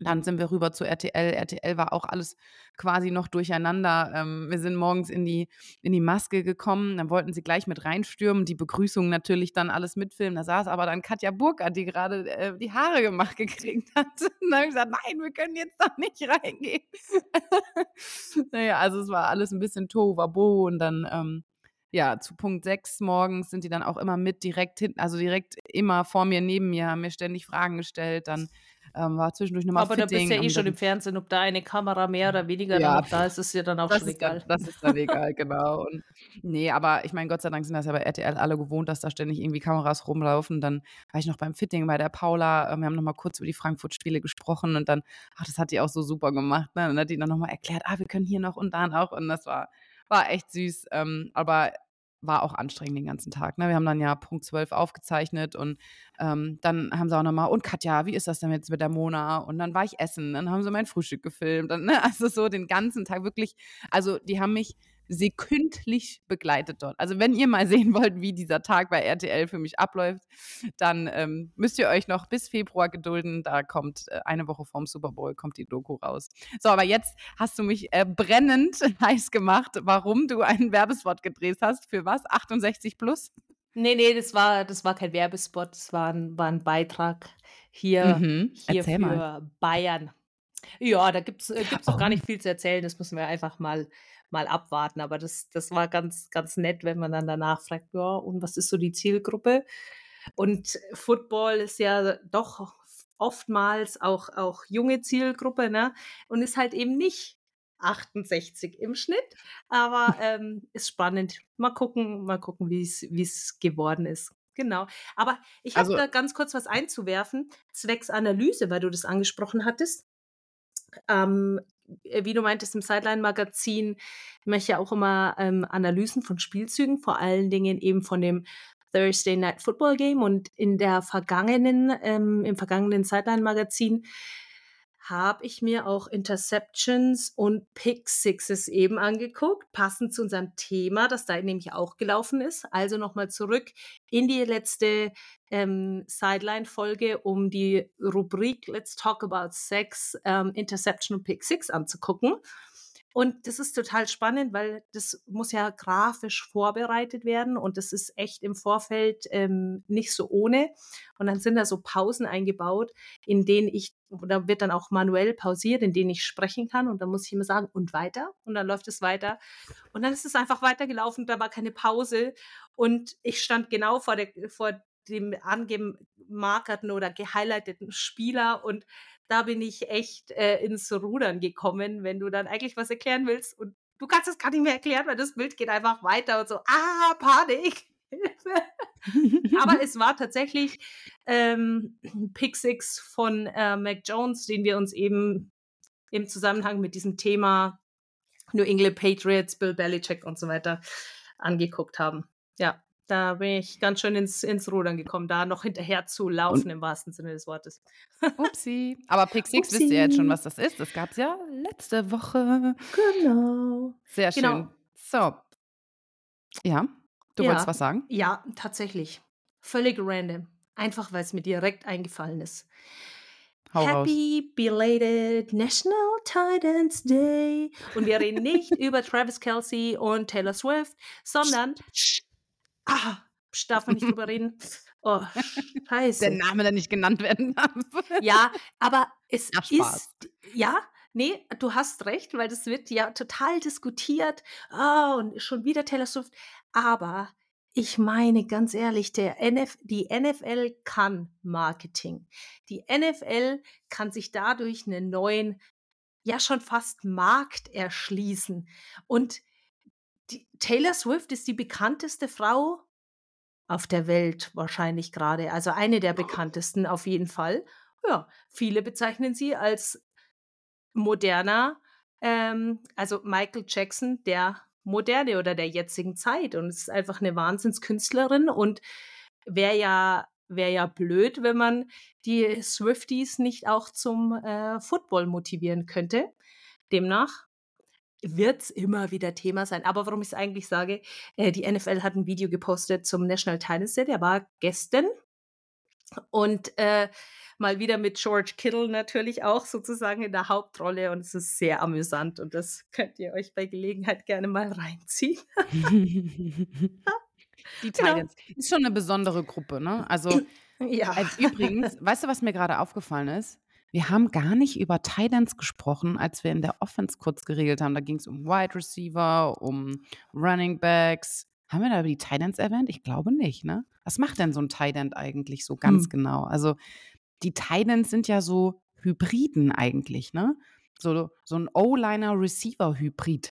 dann sind wir rüber zu RTL. RTL war auch alles quasi noch durcheinander. Ähm, wir sind morgens in die, in die Maske gekommen. Dann wollten sie gleich mit reinstürmen. Die Begrüßung natürlich dann alles mitfilmen. Da saß aber dann Katja Burkhardt, die gerade äh, die Haare gemacht gekriegt hat. Und dann habe ich gesagt, nein, wir können jetzt doch nicht reingehen. naja, also es war alles ein bisschen tohuwabo. Und dann, ähm, ja, zu Punkt 6 morgens sind die dann auch immer mit direkt hinten, also direkt immer vor mir, neben mir, haben mir ständig Fragen gestellt. Dann ähm, war zwischendurch nochmal Aber Fitting, da bist du ja eh schon im Fernsehen, ob da eine Kamera mehr oder weniger ja, da ist, ist ja dann auch schon egal. Dann, das ist dann egal, genau. Und, nee, aber ich meine, Gott sei Dank sind das ja bei RTL alle gewohnt, dass da ständig irgendwie Kameras rumlaufen. Dann war ich noch beim Fitting bei der Paula. Ähm, wir haben nochmal kurz über die Frankfurt-Spiele gesprochen und dann, ach, das hat die auch so super gemacht. Ne? Und dann hat die dann nochmal erklärt, ah, wir können hier noch und dann auch. Und das war, war echt süß. Ähm, aber war auch anstrengend den ganzen Tag. Ne? Wir haben dann ja Punkt 12 aufgezeichnet und ähm, dann haben sie auch nochmal, und Katja, wie ist das denn jetzt mit der Mona? Und dann war ich essen, dann haben sie mein Frühstück gefilmt. Und, ne? Also so den ganzen Tag wirklich, also die haben mich sekündlich begleitet dort. Also wenn ihr mal sehen wollt, wie dieser Tag bei RTL für mich abläuft, dann ähm, müsst ihr euch noch bis Februar gedulden. Da kommt äh, eine Woche vorm Super Bowl kommt die Doku raus. So, aber jetzt hast du mich äh, brennend heiß gemacht, warum du einen Werbespot gedreht hast. Für was? 68 plus? Nee, nee, das war, das war kein Werbespot, das war ein, war ein Beitrag hier, mhm. hier für mal. Bayern. Ja, da gibt es äh, gibt's auch gar nicht viel zu erzählen. Das müssen wir einfach mal mal abwarten. Aber das, das war ganz, ganz nett, wenn man dann danach fragt, ja, und was ist so die Zielgruppe? Und Football ist ja doch oftmals auch, auch junge Zielgruppe, ne? Und ist halt eben nicht 68 im Schnitt. Aber ähm, ist spannend. Mal gucken, mal gucken, wie es geworden ist. Genau. Aber ich habe also, da ganz kurz was einzuwerfen, zwecks Analyse, weil du das angesprochen hattest. Ähm, äh, wie du meintest, im Sideline-Magazin mache ich ja auch immer ähm, Analysen von Spielzügen, vor allen Dingen eben von dem Thursday Night Football Game. Und in der vergangenen, ähm, im vergangenen Sideline-Magazin habe ich mir auch Interceptions und Pick Sixes eben angeguckt, passend zu unserem Thema, das da nämlich auch gelaufen ist. Also nochmal zurück in die letzte ähm, Sideline-Folge, um die Rubrik Let's Talk About Sex, ähm, Interception und Pick Six anzugucken. Und das ist total spannend, weil das muss ja grafisch vorbereitet werden und das ist echt im Vorfeld ähm, nicht so ohne. Und dann sind da so Pausen eingebaut, in denen ich, da wird dann auch manuell pausiert, in denen ich sprechen kann und dann muss ich immer sagen, und weiter. Und dann läuft es weiter. Und dann ist es einfach weitergelaufen, da war keine Pause. Und ich stand genau vor, der, vor dem angemarkerten oder gehighlighteten Spieler und da bin ich echt äh, ins Rudern gekommen, wenn du dann eigentlich was erklären willst und du kannst es gar nicht mehr erklären, weil das Bild geht einfach weiter und so, ah, Panik. Aber es war tatsächlich ähm, Pick Six von äh, Mac Jones, den wir uns eben im Zusammenhang mit diesem Thema New England Patriots, Bill Belichick und so weiter angeguckt haben. Ja, da bin ich ganz schön ins, ins Rudern gekommen, da noch hinterher zu laufen, Und? im wahrsten Sinne des Wortes. Upsi. Aber Pick Six Upsi. wisst ihr jetzt schon, was das ist. Das gab es ja letzte Woche. Genau. Sehr schön. Genau. So. Ja, du ja. wolltest was sagen? Ja, tatsächlich. Völlig random. Einfach, weil es mir direkt eingefallen ist. Hau Happy raus. belated National Titans Day. Und wir reden nicht über Travis Kelsey und Taylor Swift, sondern ah, darf man nicht drüber reden. Oh, scheiße. Der Name, der nicht genannt werden darf. Ja, aber es Ach, ist, ja, nee, du hast recht, weil das wird ja total diskutiert. Oh, und schon wieder Taylor Swift. Aber ich meine ganz ehrlich, der NF, die NFL kann Marketing. Die NFL kann sich dadurch einen neuen, ja schon fast Markt erschließen. Und die, Taylor Swift ist die bekannteste Frau auf der Welt wahrscheinlich gerade. Also eine der bekanntesten auf jeden Fall. Ja, viele bezeichnen sie als moderner, ähm, also Michael Jackson der Moderne oder der jetzigen Zeit. Und es ist einfach eine Wahnsinnskünstlerin und wäre ja wäre ja blöd, wenn man die Swifties nicht auch zum äh, Football motivieren könnte. Demnach wird es immer wieder Thema sein. Aber warum ich es eigentlich sage, äh, die NFL hat ein Video gepostet zum National Tennis Day, der war gestern. Und äh, mal wieder mit George Kittle natürlich auch sozusagen in der Hauptrolle und es ist sehr amüsant und das könnt ihr euch bei Gelegenheit gerne mal reinziehen. die Titans genau. ist schon eine besondere Gruppe, ne? Also ja. Übrigens, weißt du, was mir gerade aufgefallen ist? Wir haben gar nicht über Titans gesprochen, als wir in der Offense kurz geregelt haben. Da ging es um Wide Receiver, um Running Backs. Haben wir da die Titans erwähnt? Ich glaube nicht, ne? Was macht denn so ein Tight eigentlich so ganz hm. genau? Also die Titans sind ja so Hybriden eigentlich, ne? So, so ein O-Liner-Receiver-Hybrid.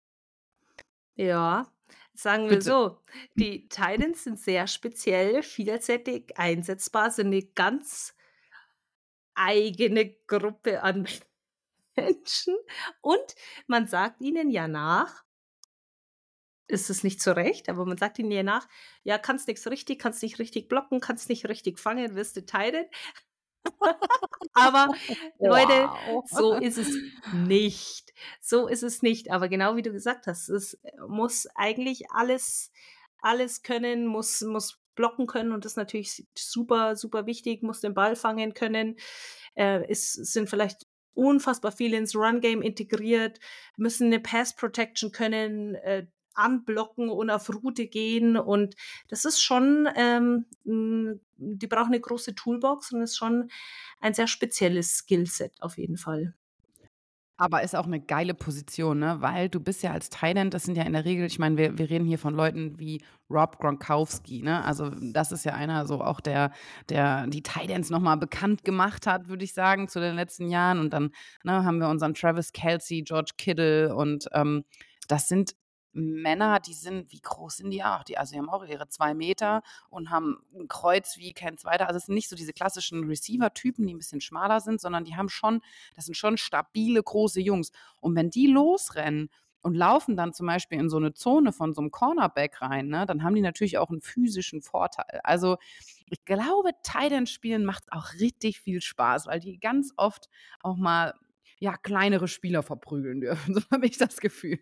Ja, sagen wir Bitte. so. Die Titans sind sehr speziell, vielseitig einsetzbar, sind eine ganz eigene Gruppe an Menschen. Und man sagt ihnen ja nach, ist es nicht so recht, aber man sagt ihnen ja nach, ja, kannst nichts richtig, kannst nicht richtig blocken, kannst nicht richtig fangen, wirst du teilen. aber Leute, so ist es nicht. So ist es nicht. Aber genau wie du gesagt hast, es muss eigentlich alles, alles können, muss, muss blocken können und das ist natürlich super, super wichtig, muss den Ball fangen können. Äh, es sind vielleicht unfassbar viele ins Run-Game integriert, müssen eine Pass-Protection können, äh, anblocken und auf Route gehen. Und das ist schon, ähm, die brauchen eine große Toolbox und ist schon ein sehr spezielles Skillset auf jeden Fall. Aber ist auch eine geile Position, ne? Weil du bist ja als Thailand, das sind ja in der Regel, ich meine, wir, wir reden hier von Leuten wie Rob Gronkowski, ne? Also das ist ja einer so auch der, der die Thailands nochmal bekannt gemacht hat, würde ich sagen, zu den letzten Jahren. Und dann ne, haben wir unseren Travis Kelsey, George Kittle und ähm, das sind Männer, die sind, wie groß sind die auch? Die, also die haben auch ihre zwei Meter und haben ein Kreuz wie kein zweiter. Also es sind nicht so diese klassischen Receiver-Typen, die ein bisschen schmaler sind, sondern die haben schon, das sind schon stabile, große Jungs. Und wenn die losrennen und laufen dann zum Beispiel in so eine Zone von so einem Cornerback rein, ne, dann haben die natürlich auch einen physischen Vorteil. Also ich glaube, Titan spielen macht auch richtig viel Spaß, weil die ganz oft auch mal ja, kleinere Spieler verprügeln dürfen. So habe ich das Gefühl.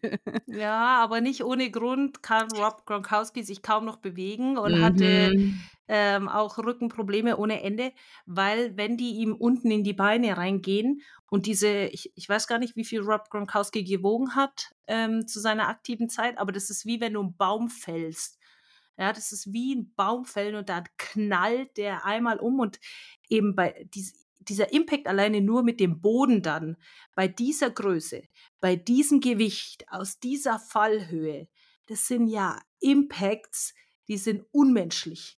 Ja, aber nicht ohne Grund kann Rob Gronkowski sich kaum noch bewegen und mhm. hatte ähm, auch Rückenprobleme ohne Ende, weil wenn die ihm unten in die Beine reingehen und diese, ich, ich weiß gar nicht, wie viel Rob Gronkowski gewogen hat ähm, zu seiner aktiven Zeit, aber das ist wie wenn du einen Baum fällst. Ja, das ist wie ein Baum fällen und dann knallt der einmal um und eben bei dies, dieser Impact alleine nur mit dem Boden dann, bei dieser Größe, bei diesem Gewicht, aus dieser Fallhöhe, das sind ja Impacts, die sind unmenschlich.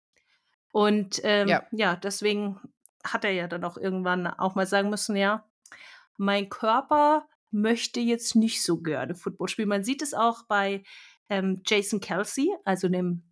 Und ähm, ja. ja, deswegen hat er ja dann auch irgendwann auch mal sagen müssen, ja, mein Körper möchte jetzt nicht so gerne Football spielen. Man sieht es auch bei ähm, Jason Kelsey, also dem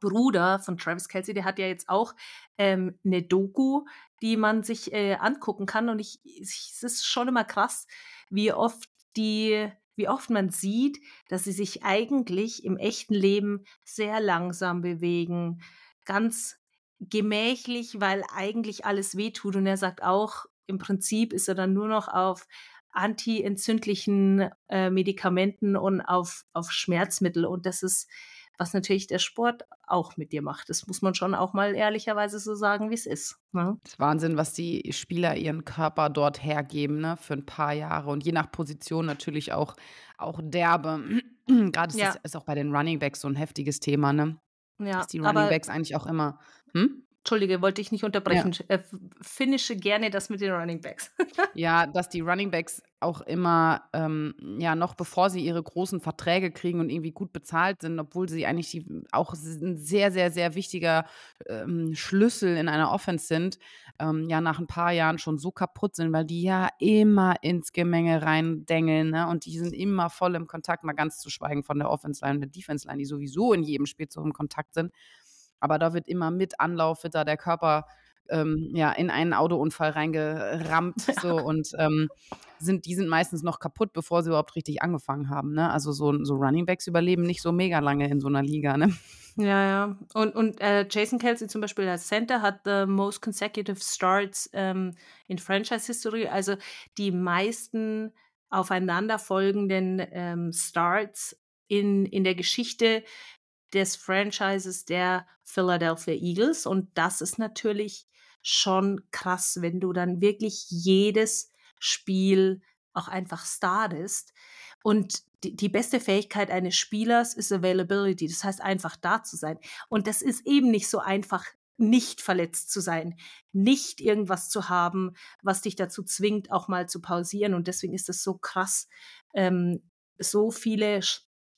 Bruder von Travis Kelsey, der hat ja jetzt auch ähm, eine Doku, die man sich äh, angucken kann. Und ich, es ist schon immer krass, wie oft die, wie oft man sieht, dass sie sich eigentlich im echten Leben sehr langsam bewegen, ganz gemächlich, weil eigentlich alles wehtut. Und er sagt auch, im Prinzip ist er dann nur noch auf anti-entzündlichen äh, Medikamenten und auf, auf Schmerzmittel. Und das ist was natürlich der Sport auch mit dir macht. Das muss man schon auch mal ehrlicherweise so sagen, wie es ist. Ne? Das ist Wahnsinn, was die Spieler ihren Körper dort hergeben, ne, für ein paar Jahre und je nach Position natürlich auch, auch derbe. Gerade ist, ja. ist auch bei den Running Backs so ein heftiges Thema, ne? Ja, Dass die Running Backs eigentlich auch immer. Hm? Entschuldige, wollte ich nicht unterbrechen. Ja. Äh, finische gerne das mit den Running Backs. ja, dass die Running Backs auch immer, ähm, ja, noch bevor sie ihre großen Verträge kriegen und irgendwie gut bezahlt sind, obwohl sie eigentlich die, auch ein sehr, sehr, sehr wichtiger ähm, Schlüssel in einer Offense sind, ähm, ja, nach ein paar Jahren schon so kaputt sind, weil die ja immer ins Gemenge reindengeln, ne? Und die sind immer voll im Kontakt, mal ganz zu schweigen von der Offense-Line und der Defense-Line, die sowieso in jedem Spiel so im Kontakt sind. Aber da wird immer mit Anlauf, wird da der Körper ähm, ja, in einen Autounfall reingerammt. Ja. So, und ähm, sind, die sind meistens noch kaputt, bevor sie überhaupt richtig angefangen haben. Ne? Also so, so Runningbacks überleben nicht so mega lange in so einer Liga. Ne? Ja, ja. Und, und äh, Jason Kelsey zum Beispiel als Center hat the most consecutive starts ähm, in Franchise History. Also die meisten aufeinanderfolgenden ähm, Starts in, in der Geschichte des Franchises der Philadelphia Eagles. Und das ist natürlich schon krass, wenn du dann wirklich jedes Spiel auch einfach startest. Und die, die, beste Fähigkeit eines Spielers ist Availability. Das heißt, einfach da zu sein. Und das ist eben nicht so einfach, nicht verletzt zu sein, nicht irgendwas zu haben, was dich dazu zwingt, auch mal zu pausieren. Und deswegen ist es so krass, ähm, so viele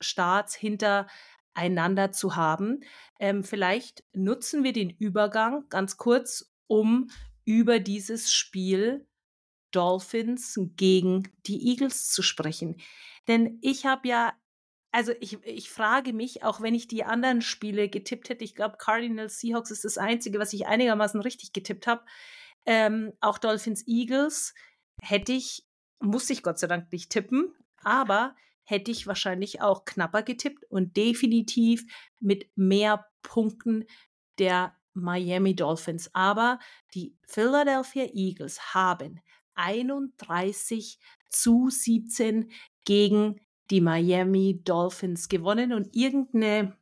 Starts hinter einander zu haben. Ähm, vielleicht nutzen wir den Übergang ganz kurz, um über dieses Spiel Dolphins gegen die Eagles zu sprechen. Denn ich habe ja, also ich, ich frage mich, auch wenn ich die anderen Spiele getippt hätte, ich glaube, Cardinals Seahawks ist das Einzige, was ich einigermaßen richtig getippt habe. Ähm, auch Dolphins Eagles hätte ich, musste ich Gott sei Dank nicht tippen, aber hätte ich wahrscheinlich auch knapper getippt und definitiv mit mehr Punkten der Miami Dolphins. Aber die Philadelphia Eagles haben 31 zu 17 gegen die Miami Dolphins gewonnen und irgendeine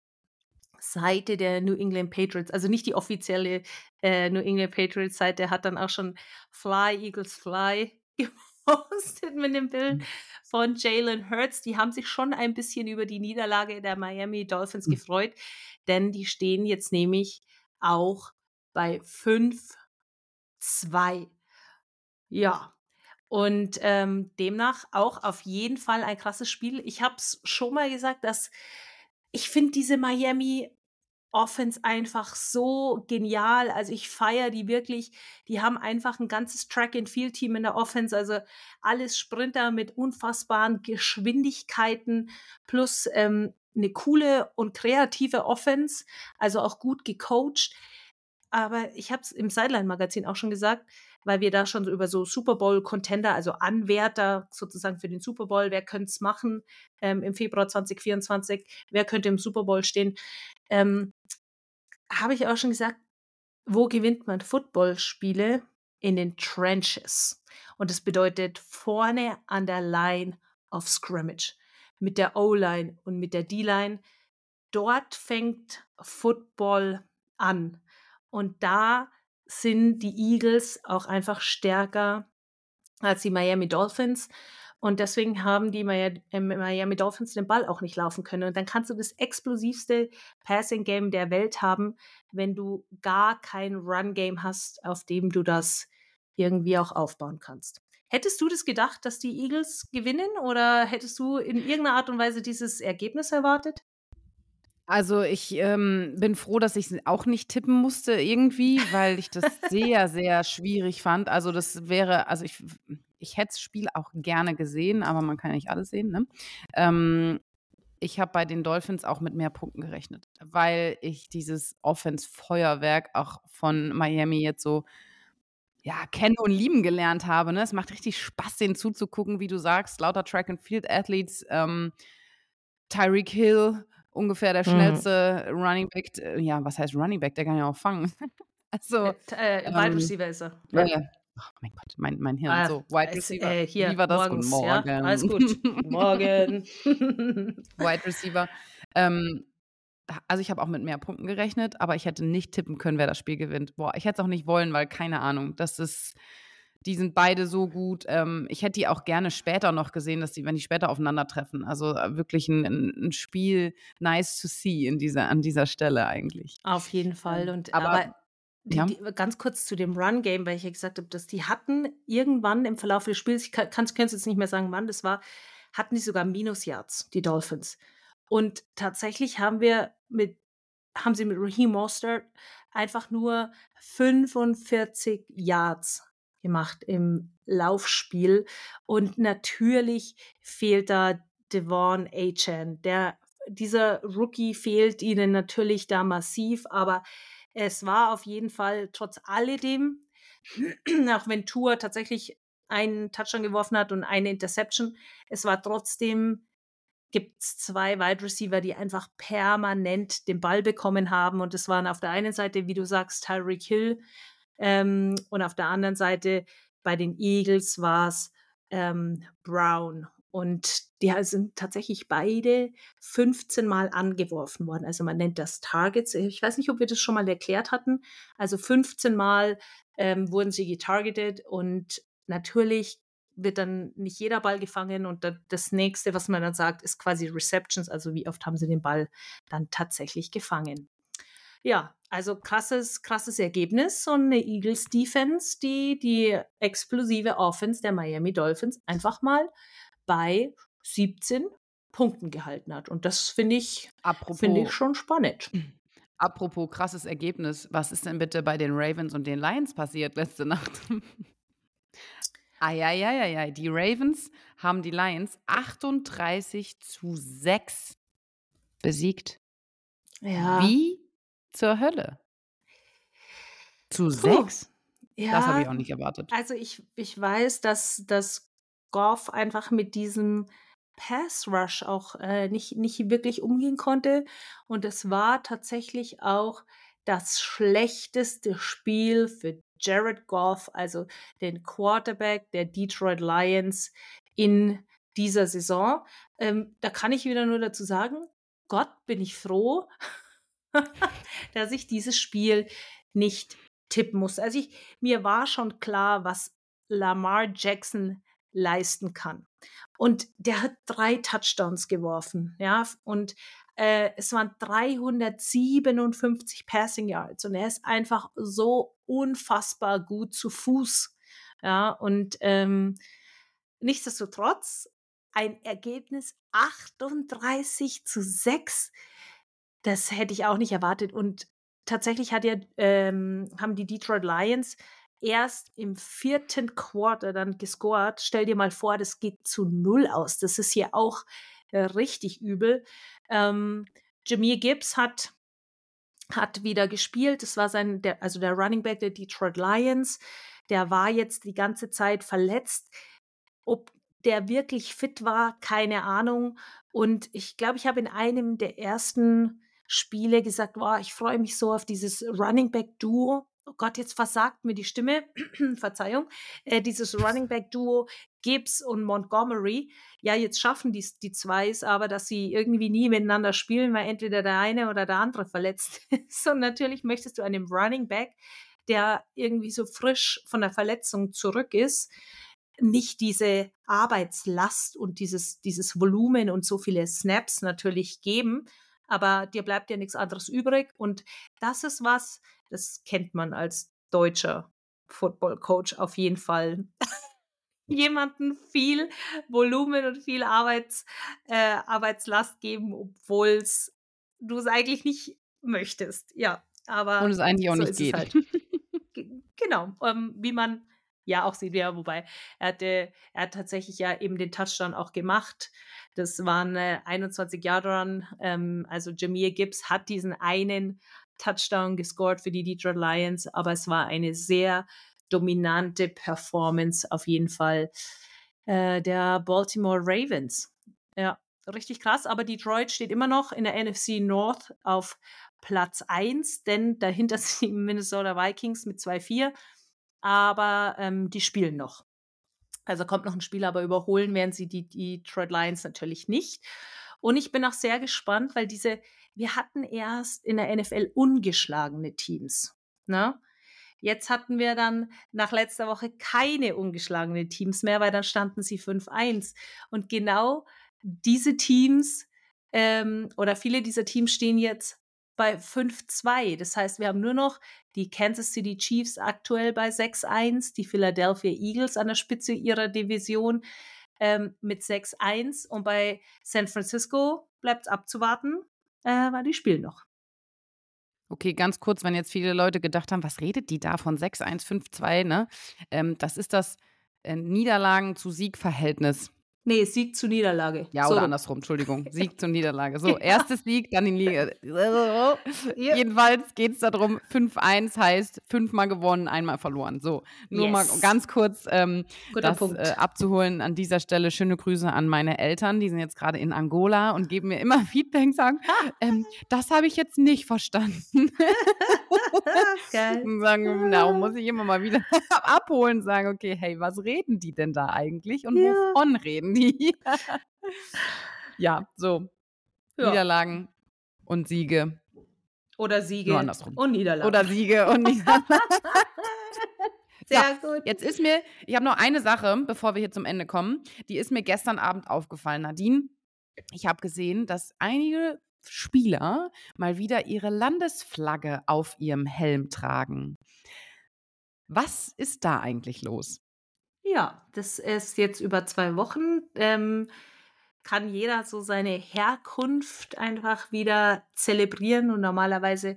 Seite der New England Patriots, also nicht die offizielle äh, New England Patriots Seite, hat dann auch schon Fly Eagles Fly gepostet mit dem Bild mhm von Jalen Hurts. Die haben sich schon ein bisschen über die Niederlage der Miami Dolphins mhm. gefreut, denn die stehen jetzt nämlich auch bei 5-2. Ja. Und ähm, demnach auch auf jeden Fall ein krasses Spiel. Ich habe es schon mal gesagt, dass ich finde diese Miami Offense einfach so genial. Also ich feiere die wirklich. Die haben einfach ein ganzes Track-and-Field-Team in der Offense. Also alles Sprinter mit unfassbaren Geschwindigkeiten plus ähm, eine coole und kreative Offense. Also auch gut gecoacht. Aber ich habe es im Sideline-Magazin auch schon gesagt, weil wir da schon so über so Super Bowl-Contender, also Anwärter sozusagen für den Super Bowl, wer könnte es machen ähm, im Februar 2024, wer könnte im Super Bowl stehen, ähm, habe ich auch schon gesagt, wo gewinnt man Footballspiele? In den Trenches. Und das bedeutet vorne an der Line of Scrimmage. Mit der O-Line und mit der D-Line. Dort fängt Football an. Und da sind die Eagles auch einfach stärker als die Miami Dolphins. Und deswegen haben die äh, Miami Dolphins den Ball auch nicht laufen können. Und dann kannst du das explosivste Passing-Game der Welt haben, wenn du gar kein Run-Game hast, auf dem du das irgendwie auch aufbauen kannst. Hättest du das gedacht, dass die Eagles gewinnen oder hättest du in irgendeiner Art und Weise dieses Ergebnis erwartet? Also ich ähm, bin froh, dass ich auch nicht tippen musste irgendwie, weil ich das sehr, sehr schwierig fand. Also das wäre, also ich, ich hätte das Spiel auch gerne gesehen, aber man kann ja nicht alles sehen. Ne? Ähm, ich habe bei den Dolphins auch mit mehr Punkten gerechnet, weil ich dieses Offense-Feuerwerk auch von Miami jetzt so ja, kennen und lieben gelernt habe. Ne? Es macht richtig Spaß, denen zuzugucken, wie du sagst. Lauter Track and Field Athletes, ähm, Tyreek Hill, ungefähr der mhm. schnellste mhm. Running Back. Ja, was heißt Running Back? Der kann ja auch fangen. also, äh, äh, Wide ähm, Receiver ist er. Ja. ja. Oh mein Gott, mein, mein Hirn. Ah, so, Wide Receiver. Äh, hier, Wie war das? Morgens, Guten Morgen. Ja, alles gut. Morgen. Wide Receiver. Ähm, also ich habe auch mit mehr Punkten gerechnet, aber ich hätte nicht tippen können, wer das Spiel gewinnt. Boah, ich hätte es auch nicht wollen, weil keine Ahnung, das ist die sind beide so gut. Ähm, ich hätte die auch gerne später noch gesehen, dass die, wenn die später aufeinandertreffen. Also äh, wirklich ein, ein, Spiel nice to see in dieser, an dieser Stelle eigentlich. Auf jeden Fall. Und aber, aber die, ja. die, ganz kurz zu dem Run-Game, weil ich ja gesagt habe, dass die hatten irgendwann im Verlauf des Spiels, ich kann es jetzt nicht mehr sagen, wann das war, hatten die sogar Minus-Yards, die Dolphins. Und tatsächlich haben wir mit, haben sie mit Raheem Mostert einfach nur 45 Yards gemacht im Laufspiel. Und natürlich fehlt da Devon Achan. Der, dieser Rookie fehlt ihnen natürlich da massiv, aber es war auf jeden Fall trotz alledem, auch wenn Tour tatsächlich einen Touchdown geworfen hat und eine Interception, es war trotzdem gibt es zwei Wide Receiver, die einfach permanent den Ball bekommen haben. Und es waren auf der einen Seite, wie du sagst, Tyreek Hill ähm, und auf der anderen Seite bei den Eagles war es ähm, Brown. Und die sind tatsächlich beide 15 Mal angeworfen worden. Also man nennt das Targets. Ich weiß nicht, ob wir das schon mal erklärt hatten. Also 15 Mal ähm, wurden sie getargetet und natürlich wird dann nicht jeder Ball gefangen und das nächste, was man dann sagt, ist quasi Receptions, also wie oft haben sie den Ball dann tatsächlich gefangen. Ja, also krasses, krasses Ergebnis und eine Eagles Defense, die die explosive Offense der Miami Dolphins einfach mal bei 17 Punkten gehalten hat. Und das finde ich, finde ich schon spannend. Apropos krasses Ergebnis, was ist denn bitte bei den Ravens und den Lions passiert letzte Nacht? Eieieiei, die Ravens haben die Lions 38 zu 6 besiegt. Ja. Wie zur Hölle. Zu sechs? Ja, das habe ich auch nicht erwartet. Also ich, ich weiß, dass, dass Goff einfach mit diesem Pass Rush auch äh, nicht, nicht wirklich umgehen konnte. Und es war tatsächlich auch das schlechteste Spiel für Jared Goff, also den Quarterback der Detroit Lions in dieser Saison. Ähm, da kann ich wieder nur dazu sagen, Gott bin ich froh, dass ich dieses Spiel nicht tippen muss. Also ich, mir war schon klar, was Lamar Jackson leisten kann. Und der hat drei Touchdowns geworfen, ja, und äh, es waren 357 Passing Yards und er ist einfach so unfassbar gut zu Fuß, ja, und ähm, nichtsdestotrotz ein Ergebnis 38 zu 6 das hätte ich auch nicht erwartet. Und tatsächlich hat ja, ähm, haben die Detroit Lions erst im vierten Quarter dann gescored. Stell dir mal vor, das geht zu null aus. Das ist hier auch äh, richtig übel. Ähm, Jameer Gibbs hat, hat wieder gespielt. Das war sein, der, also der Running Back der Detroit Lions. Der war jetzt die ganze Zeit verletzt. Ob der wirklich fit war, keine Ahnung. Und ich glaube, ich habe in einem der ersten Spiele gesagt, wow, ich freue mich so auf dieses Running Back Duo. oh Gott, jetzt versagt mir die Stimme, Verzeihung, äh, dieses Running Back Duo Gibbs und Montgomery. Ja, jetzt schaffen die, die zwei es aber, dass sie irgendwie nie miteinander spielen, weil entweder der eine oder der andere verletzt ist. Und natürlich möchtest du einem Running Back, der irgendwie so frisch von der Verletzung zurück ist, nicht diese Arbeitslast und dieses, dieses Volumen und so viele Snaps natürlich geben, aber dir bleibt ja nichts anderes übrig. Und das ist was, das kennt man als deutscher Football Coach auf jeden Fall. Jemanden viel Volumen und viel Arbeits, äh, Arbeitslast geben, obwohl du es eigentlich nicht möchtest. Ja, aber. Und es eigentlich auch so nicht geht. Halt. genau, ähm, wie man ja auch ja, wobei er hatte, er hat tatsächlich ja eben den Touchdown auch gemacht. Das waren äh, 21 Jahre Run. Ähm, also Jameer Gibbs hat diesen einen Touchdown gescored für die Detroit Lions, aber es war eine sehr dominante Performance auf jeden Fall äh, der Baltimore Ravens. Ja, richtig krass, aber Detroit steht immer noch in der NFC North auf Platz 1, denn dahinter sind die Minnesota Vikings mit 2-4, aber ähm, die spielen noch. Also kommt noch ein Spiel, aber überholen werden sie die, die Detroit Lions natürlich nicht. Und ich bin auch sehr gespannt, weil diese, wir hatten erst in der NFL ungeschlagene Teams. Ne? Jetzt hatten wir dann nach letzter Woche keine ungeschlagene Teams mehr, weil dann standen sie 5-1. Und genau diese Teams ähm, oder viele dieser Teams stehen jetzt bei 5-2. Das heißt, wir haben nur noch die Kansas City Chiefs aktuell bei 6-1, die Philadelphia Eagles an der Spitze ihrer Division ähm, mit 6-1 und bei San Francisco bleibt es abzuwarten, äh, weil die spielen noch. Okay, ganz kurz, wenn jetzt viele Leute gedacht haben, was redet die da von 6-1, 5-2, ne? Ähm, das ist das äh, Niederlagen zu Sieg-Verhältnis. Nee, Sieg zu Niederlage. Ja, so. oder andersrum, Entschuldigung. Sieg zu Niederlage. So, erstes Sieg, dann die Liga. ja. Jedenfalls geht es darum, 5-1 heißt fünfmal gewonnen, einmal verloren. So, nur yes. mal ganz kurz ähm, das äh, abzuholen an dieser Stelle. Schöne Grüße an meine Eltern, die sind jetzt gerade in Angola und geben mir immer Feedback, sagen, ähm, das habe ich jetzt nicht verstanden. Geil. Und sagen, na, muss ich immer mal wieder abholen, sagen, okay, hey, was reden die denn da eigentlich und ja. wovon reden die? Nie. ja, so. Ja. Niederlagen und Siege. Oder Siege und Niederlagen. Oder Siege und Niederlagen. Sehr so, gut. Jetzt ist mir, ich habe noch eine Sache, bevor wir hier zum Ende kommen. Die ist mir gestern Abend aufgefallen, Nadine. Ich habe gesehen, dass einige Spieler mal wieder ihre Landesflagge auf ihrem Helm tragen. Was ist da eigentlich los? Ja, das ist jetzt über zwei Wochen. Ähm, kann jeder so seine Herkunft einfach wieder zelebrieren. Und normalerweise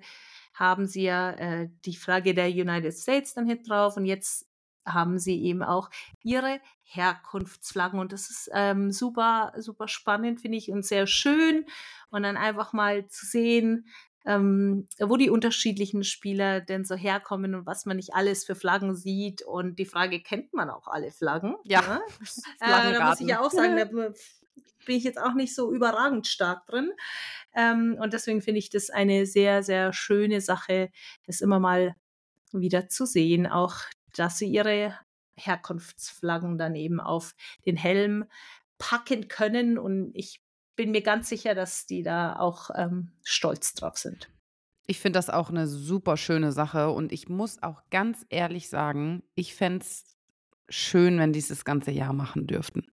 haben sie ja äh, die Flagge der United States dann hinten drauf. Und jetzt haben sie eben auch ihre Herkunftsflaggen. Und das ist ähm, super, super spannend, finde ich, und sehr schön. Und dann einfach mal zu sehen, ähm, wo die unterschiedlichen Spieler denn so herkommen und was man nicht alles für Flaggen sieht. Und die Frage, kennt man auch alle Flaggen? Ja. ja? Äh, da muss ich ja auch sagen, da bin ich jetzt auch nicht so überragend stark drin. Ähm, und deswegen finde ich das eine sehr, sehr schöne Sache, das immer mal wieder zu sehen. Auch, dass sie ihre Herkunftsflaggen dann eben auf den Helm packen können. Und ich bin mir ganz sicher, dass die da auch ähm, stolz drauf sind. Ich finde das auch eine super schöne Sache und ich muss auch ganz ehrlich sagen, ich fände es schön, wenn die es das ganze Jahr machen dürften.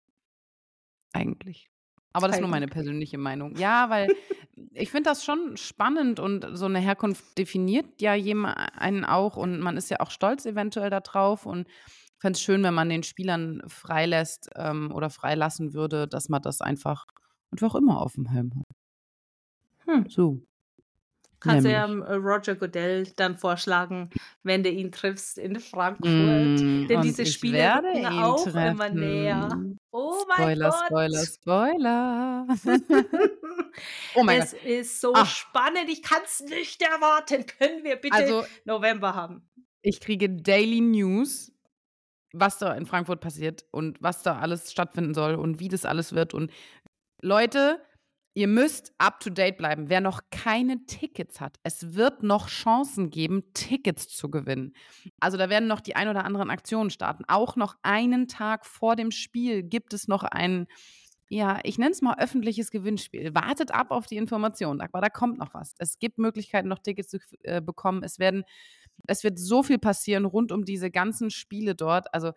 Eigentlich. Aber das ist nur meine persönliche Meinung. Ja, weil ich finde das schon spannend und so eine Herkunft definiert ja einen auch und man ist ja auch stolz eventuell darauf und ich fände es schön, wenn man den Spielern freilässt ähm, oder freilassen würde, dass man das einfach einfach immer auf dem Helm hat. Hm. So. Kannst du ja äh, Roger Goodell dann vorschlagen, wenn du ihn triffst in Frankfurt. Mm, Denn diese Spiele rücken auch treffen. immer näher. Oh mein Spoiler, Gott. Spoiler, Spoiler. oh mein es Gott. ist so Ach. spannend. Ich kann es nicht erwarten. Können wir bitte also, November haben? Ich kriege Daily News, was da in Frankfurt passiert und was da alles stattfinden soll und wie das alles wird und Leute, Ihr müsst up to date bleiben. Wer noch keine Tickets hat, es wird noch Chancen geben, Tickets zu gewinnen. Also da werden noch die ein oder anderen Aktionen starten. Auch noch einen Tag vor dem Spiel gibt es noch ein, ja, ich nenne es mal öffentliches Gewinnspiel. Wartet ab auf die Informationen, aber da kommt noch was. Es gibt Möglichkeiten, noch Tickets zu äh, bekommen. Es werden, es wird so viel passieren rund um diese ganzen Spiele dort. Also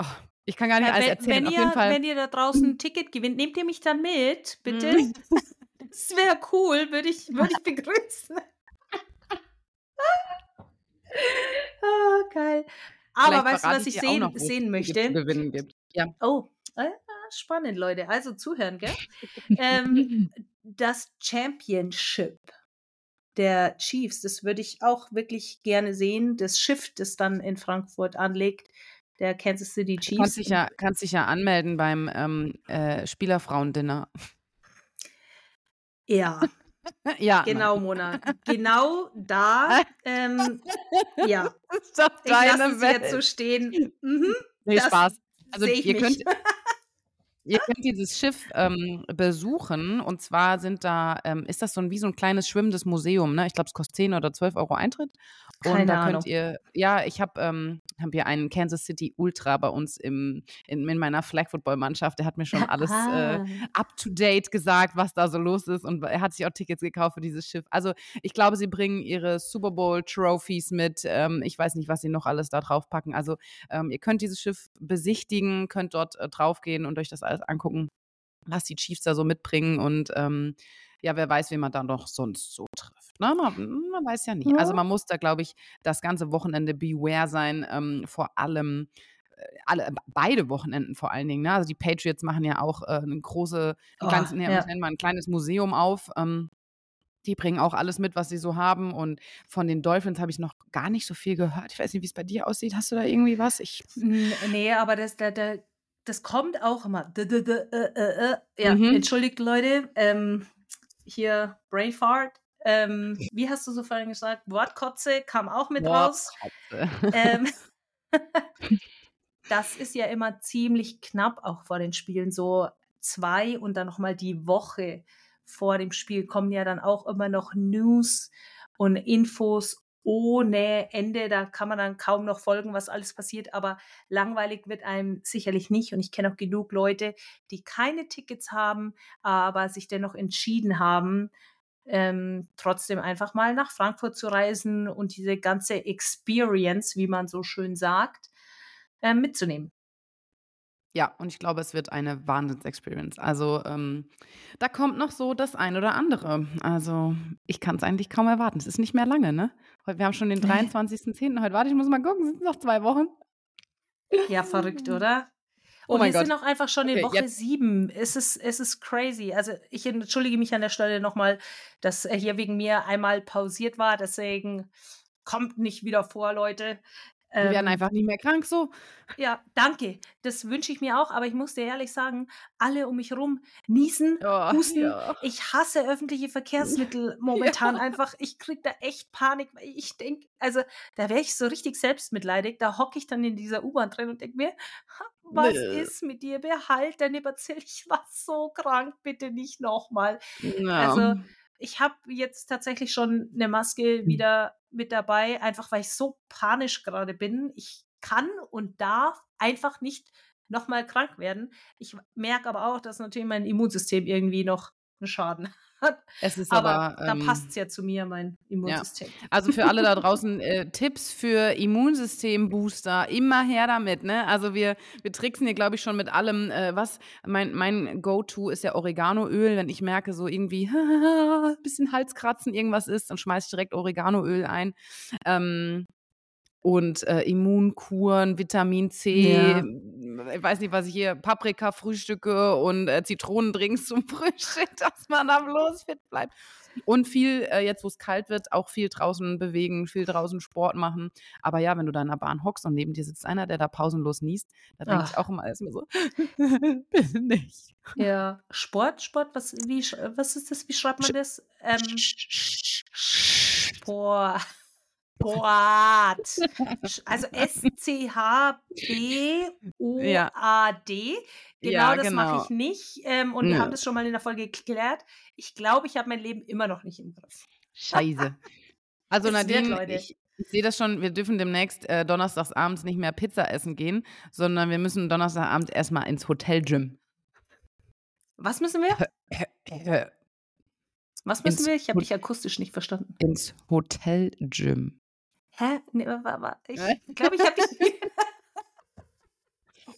oh, ich kann gar nicht Ja, alles wenn, erzählen. wenn, Auf ihr, jeden Fall. wenn ihr da draußen ein Ticket gewinnt, nehmt ihr mich dann mit, bitte? Mhm. Das wäre cool, würde ich, würd ich begrüßen. ah, geil. Aber Vielleicht weißt du, was ich sehen, noch, sehen möchte? Gewinnen gibt. Ja. Oh, ah, spannend, Leute. Also zuhören, gell? ähm, das Championship der Chiefs, das würde ich auch wirklich gerne sehen. Das Schiff, das dann in Frankfurt anlegt, der Kansas City Du Chiefs. kannst dich ja, kannst dich ja anmelden beim ähm, äh, Spielerfrauendinner. ja, ja. genau, Mona. Genau da. Ähm, ja, Das ist doch ich lasse deine es Welt. jetzt so stehen. Mhm, nee, Spaß. Also ihr könnt. ihr könnt dieses Schiff ähm, besuchen und zwar sind da, ähm, ist das so ein, wie so ein kleines schwimmendes Museum, ne? Ich glaube, es kostet 10 oder 12 Euro Eintritt. Und Keine da Ahnung. könnt ihr, ja, ich habe ähm, hab hier einen Kansas City Ultra bei uns im, in, in meiner Flag Football Mannschaft, der hat mir schon alles äh, up to date gesagt, was da so los ist und er hat sich auch Tickets gekauft für dieses Schiff. Also ich glaube, sie bringen ihre Super Bowl Trophies mit. Ähm, ich weiß nicht, was sie noch alles da drauf packen. Also ähm, ihr könnt dieses Schiff besichtigen, könnt dort äh, draufgehen und euch das alles angucken, was die Chiefs da so mitbringen und ähm, ja, wer weiß, wen man da noch sonst so trifft. Ne? Man, man weiß ja nie. Also Ja. man muss da, glaube ich, das ganze Wochenende beware sein, ähm, vor allem äh, alle, beide Wochenenden vor allen Dingen. Ne? Also die Patriots machen ja auch äh, eine große, ein Oh, kleines, ja. ein kleines Museum auf. Ähm, die bringen auch alles mit, was sie so haben. Und von den Dolphins habe ich noch gar nicht so viel gehört. Ich weiß nicht, wie es bei dir aussieht. Hast du da irgendwie was? Ich, Nee, aber das, da, da, das kommt auch immer. Ja, Mhm. entschuldigt Leute. Ähm, hier Brainfart. Ähm, wie hast du so vorhin gesagt? Wortkotze kam auch mit raus. Ähm, das ist ja immer ziemlich knapp auch vor den Spielen. So zwei und dann nochmal die Woche vor dem Spiel kommen ja dann auch immer noch News und Infos ohne Ende. Da kann man dann kaum noch folgen, was alles passiert. Aber langweilig wird einem sicherlich nicht. Und ich kenne auch genug Leute, die keine Tickets haben, aber sich dennoch entschieden haben, ähm, trotzdem einfach mal nach Frankfurt zu reisen und diese ganze Experience, wie man so schön sagt, äh, mitzunehmen. Ja, und ich glaube, es wird eine Wahnsinns-Experience. Also, ähm, da kommt noch so das ein oder andere. Also, ich kann es eigentlich kaum erwarten. Es ist nicht mehr lange, ne? Heute, wir haben schon den Nee. 23.10. Heute, warte, ich muss mal gucken, sind es noch zwei Wochen? Ja, verrückt, oder? Oh Und wir sind auch einfach schon in Okay, Woche jetzt- sieben. Es ist, es ist crazy. Also ich entschuldige mich an der Stelle nochmal, dass äh, hier wegen mir einmal pausiert war. Deswegen kommt nicht wieder vor, Leute. Wir werden Ähm, einfach nicht mehr krank so. Ja, danke. Das wünsche ich mir auch. Aber ich muss dir ehrlich sagen, alle um mich rum niesen, Oh, husten. ja. Ich hasse öffentliche Verkehrsmittel momentan einfach. Ich krieg da echt Panik, ich denke, also da wäre ich so richtig selbstmitleidig. Da hocke ich dann in dieser U-Bahn drin und denke mir, "Ha, was Nö. ist mit dir? Behalt deine Bazille. Ich war so krank, bitte nicht nochmal. Ja. Also ich habe jetzt tatsächlich schon eine Maske wieder mit dabei, einfach weil ich so panisch gerade bin. Ich kann und darf einfach nicht nochmal krank werden. Ich merke aber auch, dass natürlich mein Immunsystem irgendwie noch einen Schaden hat. es ist Aber, aber, da ähm, passt es ja zu mir, mein Immunsystem. Also für alle da draußen äh, Tipps für Immunsystem-Booster, immer her damit, ne? Also wir, wir tricksen hier, glaube ich, schon mit allem. Äh, was, mein, mein Go-To ist ja Oreganoöl. Wenn ich merke, so irgendwie ein bisschen Halskratzen, irgendwas ist, dann schmeiße ich direkt Oreganoöl ein. Ähm, und äh, Immunkuren, Vitamin C, Ja. ich weiß nicht, was ich hier, Paprika-Frühstücke und äh, Zitronendrinks zum Frühstück, dass man da bloß fit bleibt. Und viel, äh, jetzt wo es kalt wird, auch viel draußen bewegen, viel draußen Sport machen. Aber ja, wenn du da in der Bahn hockst und neben dir sitzt einer, der da pausenlos niest, da denke ich auch immer erstmal so, bitte nicht. Ja, Sport, Sport, was, wie, sch- was ist das? Wie schreibt man das? Ähm, Sport. Sport. Also S-C-H-B-O-A-D. Genau Ja, das mache genau. ich nicht. Ähm, und wir Nö. haben das schon mal in der Folge geklärt. Ich glaube, ich habe mein Leben immer noch nicht im Griff. Scheiße. Also wird, Nadine, Leute. ich, ich sehe das schon, wir dürfen demnächst äh, donnerstags abends nicht mehr Pizza essen gehen, sondern wir müssen Donnerstagabend erstmal ins Hotel-Gym. Was müssen wir? Was müssen Ins wir? Ich habe dich akustisch nicht verstanden. ins Hotel-Gym. Hä? Nee, ich glaube, ich habe dich.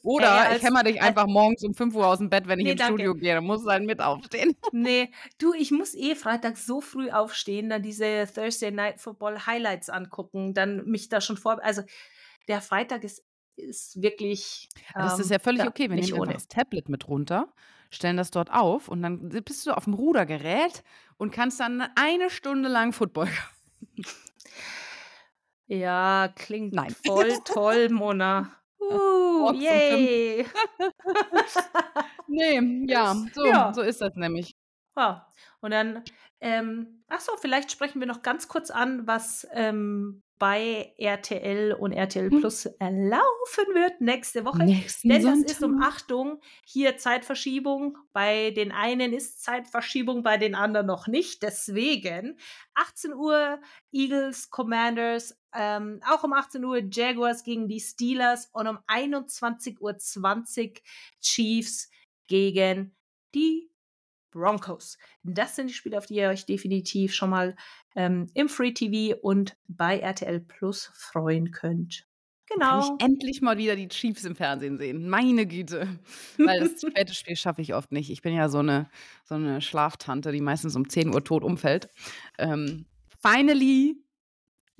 Oder als- ich hämmer dich einfach morgens um 5 Uhr aus dem Bett, wenn ich Nee, ins danke. Studio gehe. Dann musst du halt mit aufstehen. nee, du, ich muss eh Freitag so früh aufstehen, dann diese Thursday Night Football Highlights angucken, dann mich da schon vor. Also, der Freitag ist, ist wirklich. Das ähm, ist ja völlig da- okay. Wir nehmen einfach ohne. das Tablet mit runter, stellen das dort auf und dann bist du auf dem Rudergerät und kannst dann eine Stunde lang Football. Ja, klingt Nein. voll toll, Mona. Uh, yay. Nee, ja, so, Ja. so ist das nämlich. Ja, und dann, ähm, ach so, vielleicht sprechen wir noch ganz kurz an, was ähm, bei RTL und RTL Hm. Plus äh, laufen wird nächste Woche. Nächsten Denn das Sonntag. ist um Achtung, hier Zeitverschiebung. Bei den einen ist Zeitverschiebung, bei den anderen noch nicht. Deswegen 18 Uhr Eagles, Commanders, ähm, auch um 18 Uhr Jaguars gegen die Steelers und um 21.20 Uhr Chiefs gegen die Broncos. Das sind die Spiele, auf die ihr euch definitiv schon mal ähm, im Free TV und bei RTL Plus freuen könnt. Kann Genau. ich endlich mal wieder die Chiefs im Fernsehen sehen. Meine Güte. Weil das späte Spiel schaffe ich oft nicht. Ich bin ja so eine, so eine Schlaftante, die meistens um 10 Uhr tot umfällt. Ähm, finally,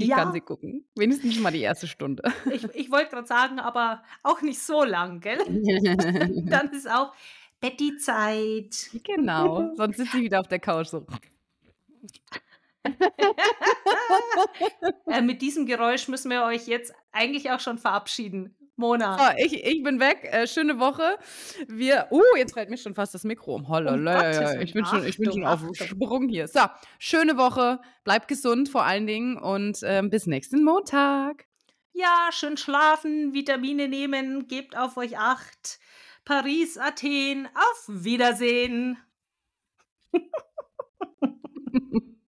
ich Ja. kann sie gucken. Wenigstens mal die erste Stunde. Ich, ich wollte gerade sagen, aber auch nicht so lang, gell? Dann ist auch Betty-Zeit. genau. Sonst sitze ich wieder auf der Couch so. Äh, mit diesem Geräusch müssen wir euch jetzt eigentlich auch schon verabschieden. Mona. So, ich, ich bin weg. Äh, schöne Woche. Wir. Uh, jetzt fällt mir schon fast das Mikro um. Holla, Um Willen. ich bin schon, ich bin schon auf. Sprung hier. So, schöne Woche. Bleibt gesund vor allen Dingen und ähm, bis nächsten Montag. Ja, schön schlafen, Vitamine nehmen, gebt auf euch acht. Paris, Athen, auf Wiedersehen.